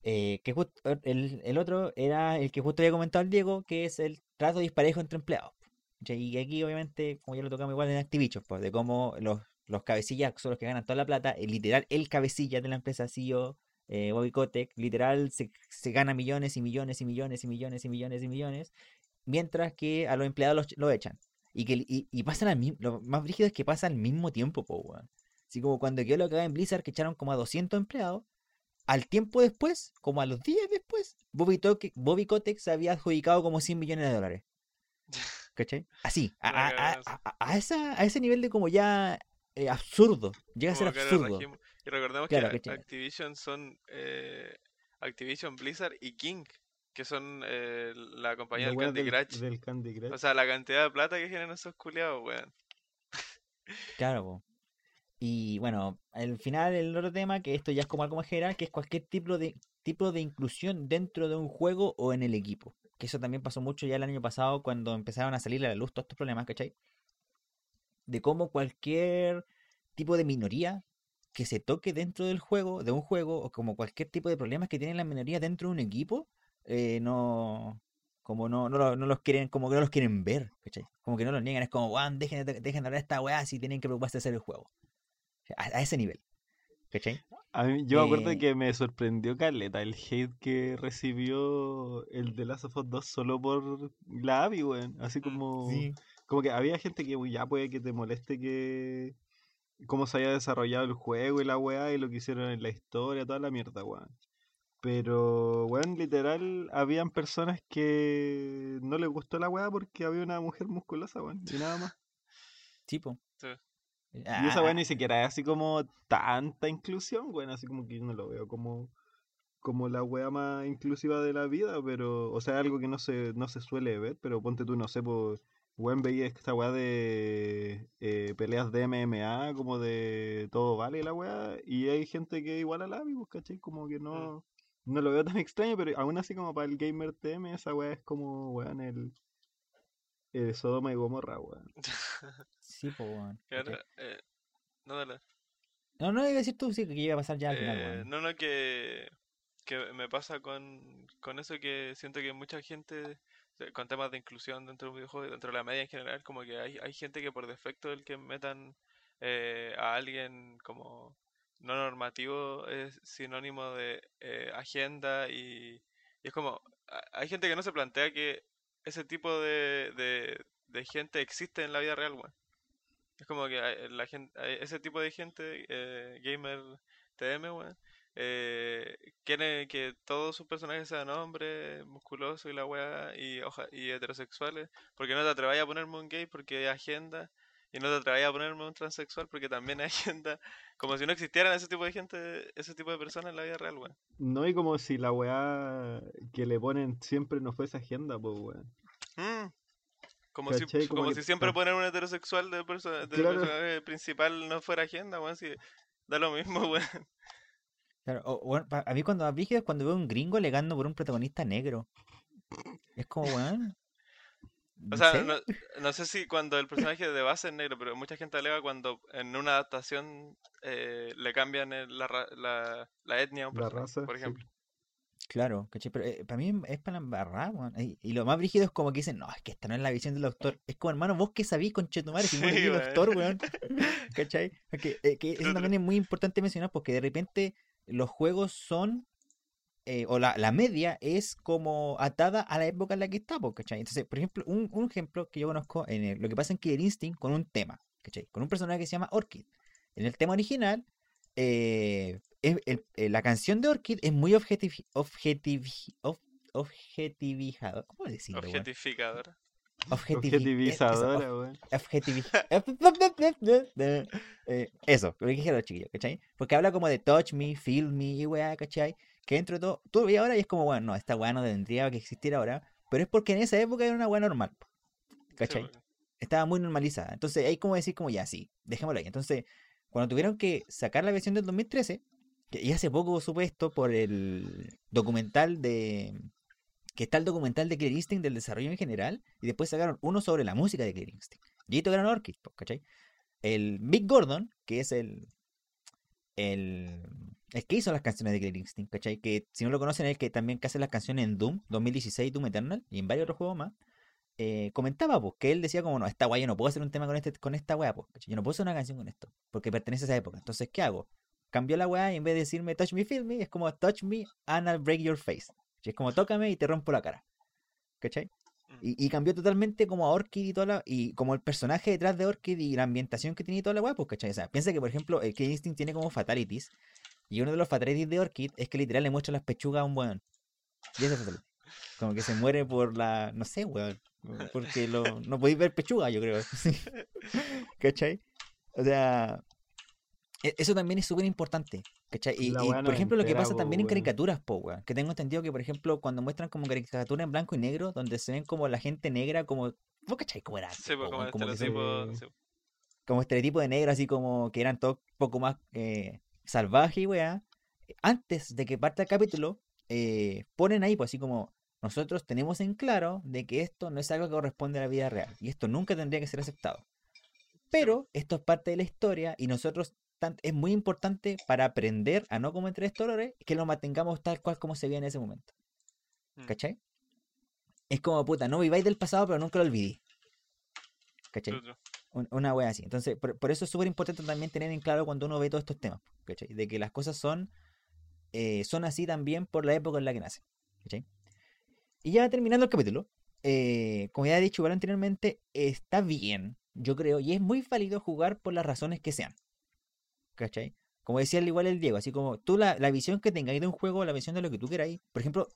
Eh, que o- el, el otro era el que justo había comentado el Diego, que es el trato disparejo entre empleados. Y aquí, obviamente, como ya lo tocamos igual en Activision, pues, de cómo los, los cabecillas son los que ganan toda la plata, literal, el cabecilla de la empresa CEO, eh, Bobby literal, se, se gana millones y millones y millones y millones y millones y millones, mientras que a los empleados los, lo echan. Y que y, y pasan al mismo, lo más brígido es que pasa al mismo tiempo, po, weón. Así como cuando quedó lo que en Blizzard, que echaron como a 200 empleados, al tiempo después, como a los días después, Bobby, Toque, Bobby Kotick se había adjudicado como 100 millones de dólares. ¿Cachai? Así, a, a- a- a- a esa, a ese nivel de como ya eh, absurdo. Llega a ser absurdo. Y recordemos Claro, que. Activision son eh, Activision, Blizzard y King, que son eh, la compañía La del Candy del, Crush. del Candy Crush. O sea, la cantidad de plata que generan esos culiados, weón. Claro, po. Y bueno, al final el otro tema, que esto ya es como algo más general, que es cualquier tipo de, tipo de inclusión dentro de un juego o en el equipo. Que eso también pasó mucho ya el año pasado cuando empezaron a salir a la luz todos estos problemas, ¿cachai? De cómo cualquier tipo de minoría que se toque dentro del juego, de un juego, o como cualquier tipo de problemas que tienen las minorías dentro de un equipo, eh, no, como no, no, no los quieren, como que no los quieren ver, ¿cachai? Como que no los niegan, es como, weón, dejen, de- dejen de hablar esta weá si tienen que preocuparse de hacer el juego. A, a ese nivel, ¿cachai? A mí- yo me acuerdo eh, que me sorprendió Caleta el hate que recibió el de Last of Us 2 solo por la AVI, weón. Así como, como que había gente que uy, ya puede que te moleste que cómo se haya desarrollado el juego y la weá y lo que hicieron en la historia, toda la mierda, weón. Pero, weón, literal, habían personas que no les gustó la weá porque había una mujer musculosa, weón, y nada más. Tipo. Sí. Y esa weá Ah, ni siquiera es así como tanta inclusión, weón, así como que yo no lo veo como, como la weá más inclusiva de la vida, pero, o sea, algo que no se, no se suele ver, pero ponte tú, no sé, pues, weón, veía esta weá de eh, peleas de MMA, como de todo vale la weá, y hay gente que igual a la vi, pues, ¿cachai? Como que no, no lo veo tan extraño, pero aún así como para el gamer TM, esa weá es como, weón, el, el Sodoma y Gomorra, weón. Sí, po, weón. ¿cachai? ahora, eh, no, dale. No, no, iba a decir tú, sí, que iba a pasar ya al final, Eh, weón. no, no, que, que me pasa con, con eso que siento que mucha gente, eh, con temas de inclusión dentro de un videojuego y dentro de la media en general, como que hay, hay gente que por defecto el que metan eh, a alguien como no normativo es sinónimo de eh, agenda y, es como, hay gente que no se plantea que ese tipo de, de, gente existe en la vida real, weón. Es como que hay- la gente, ese tipo de gente, eh, gamer TM, weón, eh, quiere que todos sus personajes sean hombres, musculosos y la weá, y, y heterosexuales, porque no te atreváis a ponerme un gay porque hay agenda, y no te atreváis a ponerme un transexual porque también hay agenda, como si no existieran ese tipo de gente, ese tipo de personas en la vida real, weón. No, y como si la weá que le ponen siempre no fuese agenda, pues weón. Mm. Como si. Como como que- si siempre poner un heterosexual de, perso- de Claro. personaje principal no fuera agenda, weón, si da lo mismo, weón. Claro, o- pa- a mí cuando más brígido es cuando veo un gringo alegando por un protagonista negro. Es como, weón. O ¿en sea, no, no sé si cuando el personaje de base es negro, pero mucha gente alega cuando en una adaptación eh, le cambian el- la, ra- la, la etnia a un personaje, raza, por sí. ejemplo. Claro, ¿cachai? Pero para mí es para la embarrada, weón. Y, y lo más brígido es como que dicen, no, es que esta no es la visión del autor. Es como, hermano, vos que sabís, conchetumare, si no Sí, eres el autor, weón. ¿Cachai? Eh, que eso también es muy importante mencionar porque de repente los juegos son, eh, o la, la media es como atada a la época en la que estamos, ¿cachai? Entonces, por ejemplo, un, un ejemplo que yo conozco, en el- lo que pasa en Killer Instinct con un tema, ¿cachai? Con un personaje que se llama Orchid. En el tema original, eh, es- el- eh, la canción de Orchid es muy objetivi- objetivi- ob-. ¿Cómo decirlo? Objetificadora. Objetivizadora, weón. Objetivi- Eh, eso, lo que dijeron los chiquillos, ¿cachai? Porque habla como de touch me, feel me y weá, ¿cachai? Que dentro de todo, tú lo ves ahora y es como, bueno, no, esta weá no tendría que existir ahora, pero es porque en esa época era una weá normal, Sí, ¿cachai? Estaba muy normalizada. Entonces hay como decir como ya, sí, dejémoslo ahí. Entonces, cuando tuvieron que sacar la versión del 2013, que y hace poco supe esto por el documental de... Que está el documental de Clear Instinct del desarrollo en general, y después sacaron uno sobre la música de Clear Instinct. Y ahí tocaron Orchid, ¿cachai? El Mick Gordon, que es el, el, el que hizo las canciones de Clear Instinct, ¿cachai? Que si no lo conocen, es el que también que hace las canciones en Doom 2016, Doom Eternal, y en varios otros juegos más. eh, comentaba, pues, que él decía como, no, esta weá yo no puedo hacer un tema con, este, con esta weá, pues. Yo no puedo hacer una canción con esto, porque pertenece a esa época. Entonces, ¿qué hago? Cambió la weá y en vez de decirme touch me, feel me, es como touch me and I'll break your face. ¿cachai? Es como tócame y te rompo la cara. ¿Cachai? Mm. Y, y cambió totalmente como a Orchid y toda la, y como el personaje detrás de Orchid y la ambientación que tenía y toda la weá, pues, ¿cachai? O sea, piensa que, por ejemplo, el Killer Instinct tiene como fatalities Y uno de los fatalities de Orchid es que literal le muestra las pechugas a un weón. Y ese fatality. Como que se muere por la. No sé, weón. Porque lo, no podéis ver pechuga, yo creo. ¿Cachai? O sea. e- Eso también es súper importante. ¿Cachai? Y, y, por ejemplo, lo que pasa po, también en caricaturas, po, weón. Que tengo entendido que, por ejemplo, cuando muestran como caricaturas en blanco y negro, donde se ven como la gente negra, como. ¿Vos cachai cómo era? Sí, pues po, como Como estereotipo. se- sí. como estereotipo de negro, así como que eran todos un poco más eh, salvajes y weá. Antes de que parta el capítulo, eh, ponen ahí, pues así como, nosotros tenemos en claro de que esto no es algo que corresponde a la vida real y esto nunca tendría que ser aceptado. Pero esto es parte de la historia y nosotros tan- es muy importante para aprender a no cometer estos errores que lo mantengamos tal cual como se veía en ese momento. Mm, ¿Cachai? Es como, puta, no viváis del pasado, pero nunca lo olvidé. ¿Cachai? Una wea así. Entonces, por, por eso es súper importante también tener en claro cuando uno ve todos estos temas, ¿cachai? De que las cosas son, eh, son así también por la época en la que nacen. Y ya terminando el capítulo, eh, como ya he dicho igual anteriormente, está bien, yo creo, y es muy válido jugar por las razones que sean. Como decía al igual el Diego, así como tú la, la visión que tengáis de un juego, la visión de lo que tú queráis, por ejemplo,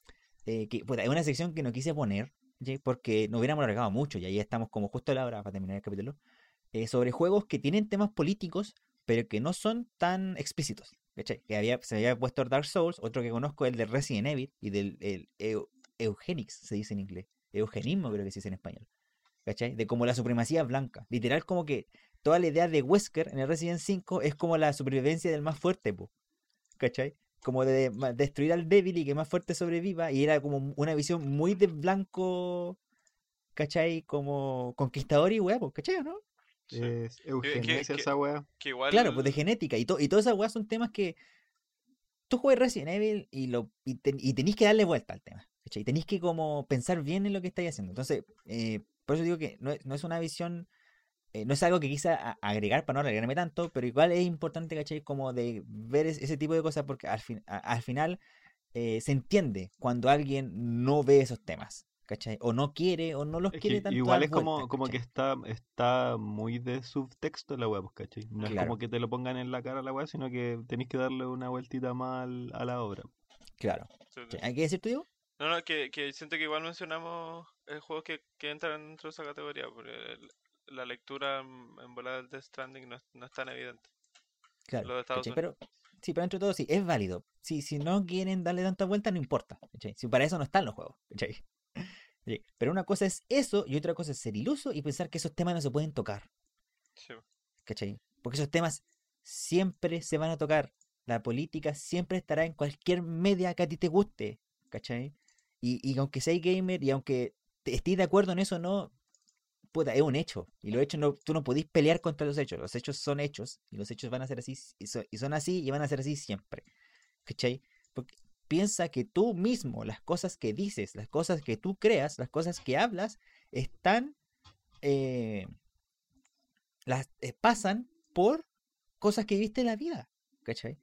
eh, que puta, hay una sección que no quise poner, porque nos hubiéramos alargado mucho, y ahí estamos como justo a la hora para terminar el capítulo eh, sobre juegos que tienen temas políticos, pero que no son tan explícitos. ¿cachai? Que había, se había puesto Dark Souls, otro que conozco el de Resident Evil y del el Eu- Eugenics, se dice en inglés. Eugenismo creo que se dice en español. ¿Cachai? De como la supremacía blanca. Literal como que toda la idea de Wesker en el Resident 5 es como la supervivencia del más fuerte, po. ¿Cachai? Como de ma- destruir al débil y que más fuerte sobreviva. Y era como una visión muy de blanco, ¿cachai? Como conquistador y huevo, ¿cachai no? Sí. Es eugenesia que- esa weá. Que igual. Claro, pues de genética y, to- y todas esas weas son temas que tú juegas Resident Evil y, lo, y, ten- y tenés que darle vuelta al tema. ¿cachai? Y tenés que como pensar bien en lo que estáis haciendo. Entonces, eh, por eso digo que no es, no es una visión, eh, no es algo que quise agregar para no alargarme tanto, pero igual es importante, ¿cachai? Como de ver es- ese tipo de cosas porque al, fin, a- al final eh, se entiende cuando alguien no ve esos temas. ¿Cachai? O no quiere, o no los Es quiere que tanto. igual es como, vueltas, como que está, está muy de subtexto la weá, pues, ¿cachai? No es como que te lo pongan en la cara la weá, sino que tenéis que darle una vueltita más a la obra. Claro. Sí, sí. ¿Hay que decir tú, Diego? No, no, que, que siento que igual mencionamos eh, juegos que, que entran dentro de esa categoría, porque el- la lectura en, volada del Stranding no es, no es tan evidente. Claro, Lo de Estados ¿cachai? Pero, sí, pero entre todo sí, es válido. Si, si no quieren darle tanta vuelta, no importa. ¿cachai? Si para eso no están los juegos. ¿cachai? Pero una cosa es eso y otra cosa es ser iluso y pensar que esos temas no se pueden tocar. Sí, ¿cachai? Porque esos temas siempre se van a tocar. La política siempre estará en cualquier media que a ti te guste. ¿Cachai? Y, y aunque seas gamer y aunque estés de acuerdo en eso no, puta, es un hecho. Y los hechos no, tú no podís pelear contra los hechos. Los hechos son hechos. Y los hechos van a ser así. Y son, y son así y van a ser así siempre. ¿Cachai? Porque piensa que tú mismo, las cosas que dices, las cosas que tú creas, las cosas que hablas, están. eh, las eh, pasan por cosas que viste en la vida. ¿Cachai?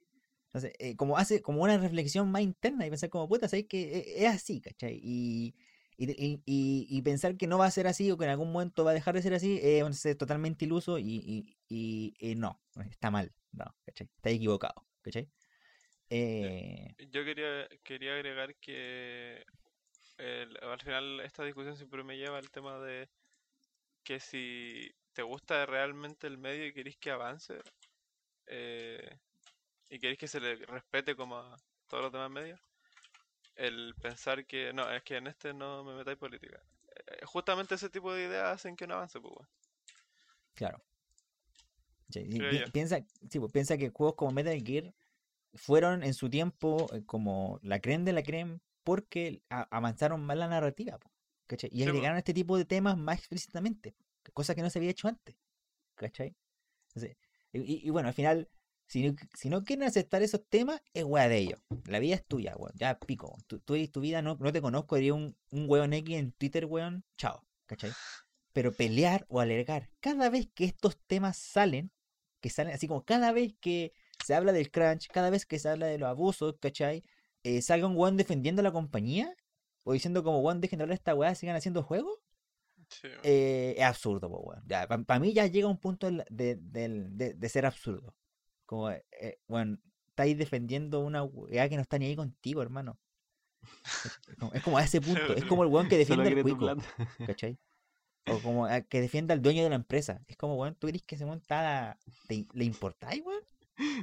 Entonces, eh, como hace como una reflexión más interna y pensar como, puta, ¿sabes que e- es así, ¿cachai? Y, pensar que no va a ser así o que en algún momento va a dejar de ser así es totalmente iluso y- y no, está mal, no, ¿cachai? Está equivocado, ¿cachai? Eh, Yo quería, quería agregar que el- al final esta discusión siempre me lleva al tema de que si te gusta realmente el medio y queréis que avance eh, y queréis que se le respete como a todos los demás medios, el pensar que no, es que en este no me metáis política. Eh, justamente ese tipo de ideas hacen que no avance, pues. weón. claro. Piensa, sí, pues, piensa que juegos como Metal Gear fueron en su tiempo eh, como la creme de la creme porque avanzaron más la narrativa, ¿cachai? Y Sí, agregaron este tipo de temas más explícitamente, cosa que no se había hecho antes, ¿cachai? Entonces, y, y- bueno, al final, si no, si no quieren aceptar esos temas, es weá de ellos. La vida es tuya, weón. Ya pico. Tú, tú tu vida no, no te conozco, diría un, un weón X en Twitter, weón. Chao, ¿cachai? Pero pelear o alegar, cada vez que estos temas salen, que salen así como cada vez que se habla del crunch, cada vez que se habla de los abusos, ¿cachai? Eh, salga un weón defendiendo a la compañía o diciendo como weón, dejen de hablar esta weá, sigan haciendo juegos, Sí, weón. eh, es absurdo, po, weón. Para mí ya llega un punto de, del- de- de ser absurdo. Como, eh, bueno, estáis defendiendo una weá que no está ni ahí contigo, hermano. Es como, a ese punto. Es como el weón que defiende al cuico. ¿Cachai? O como que defienda al dueño de la empresa. Es como, weón, tú crees que se monta. ¿Le importáis, weón?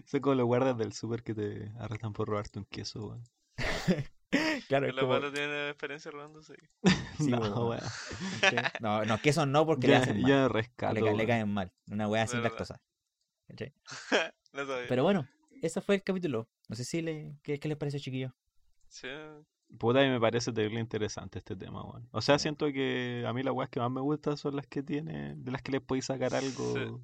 Son como los guardas del súper que te arrestan por robarte un queso, weón. claro, que como... tiene experiencia robándose. Sí, no, weón. No, no, queso no porque le hacen mal. rescato, le, le, caen mal. Una weá sin lactosa. Pero bueno, ese fue el capítulo. No sé si le, ¿qué, qué les pareció, chiquillo? Sí. Puta, y me parece terrible interesante este tema, weón. O sea, siento que a mí las weas que más me gustan son las que tiene, de las que les podéis sacar algo,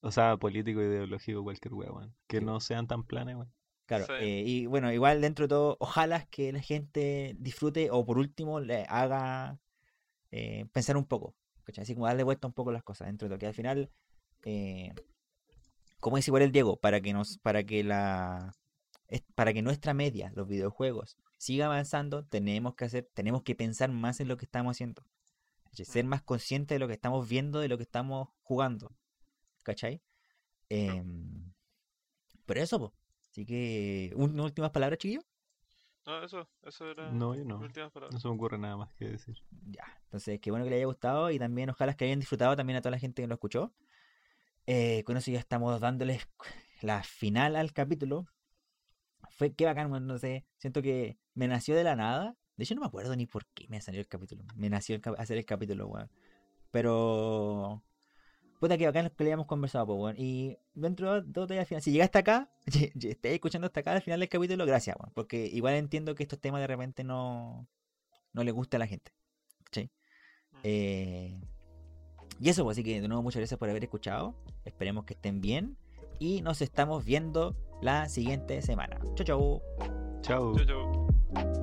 o sea, político, ideológico, cualquier weón. Que no sean tan planes, weón. Claro, eh, y bueno, igual dentro de todo, ojalá que la gente disfrute o por último le haga eh, pensar un poco, Así como darle vuelta un poco las cosas dentro de todo, que al final, eh, como dice igual el Diego, para que nos, para que la, para que nuestra media, los videojuegos, siga avanzando, tenemos que hacer, tenemos que pensar más en lo que estamos haciendo. Ser más consciente de lo que estamos viendo, de lo que estamos jugando. ¿Cachai? Eh, pero eso, pues. Así que, ¿unas últimas palabras, chiquillo? No, eso, eso era. No, yo no. No se me ocurre nada más que decir. Ya, entonces, qué bueno que le haya gustado y también ojalá que hayan disfrutado también a toda la gente que lo escuchó. Eh, con eso ya estamos dándoles la final al capítulo. Fue qué bacán, no sé. Siento que me nació de la nada. De hecho, no me acuerdo ni por qué me salió el capítulo. Me nació hacer el capítulo, weón. Pero Puta que bacán lo que le habíamos conversado, pues, bueno. Y dentro de todo al final, si llegaste acá, estés escuchando hasta acá al final del capítulo, gracias, bueno. Porque igual entiendo que estos temas de repente no, no le gusta a la gente. ¿sí? Mm. Eh, y eso, pues, así que de nuevo muchas gracias por haber escuchado. Esperemos que estén bien. Y nos estamos viendo la siguiente semana. Chau, chau. Chau. Chau, chau.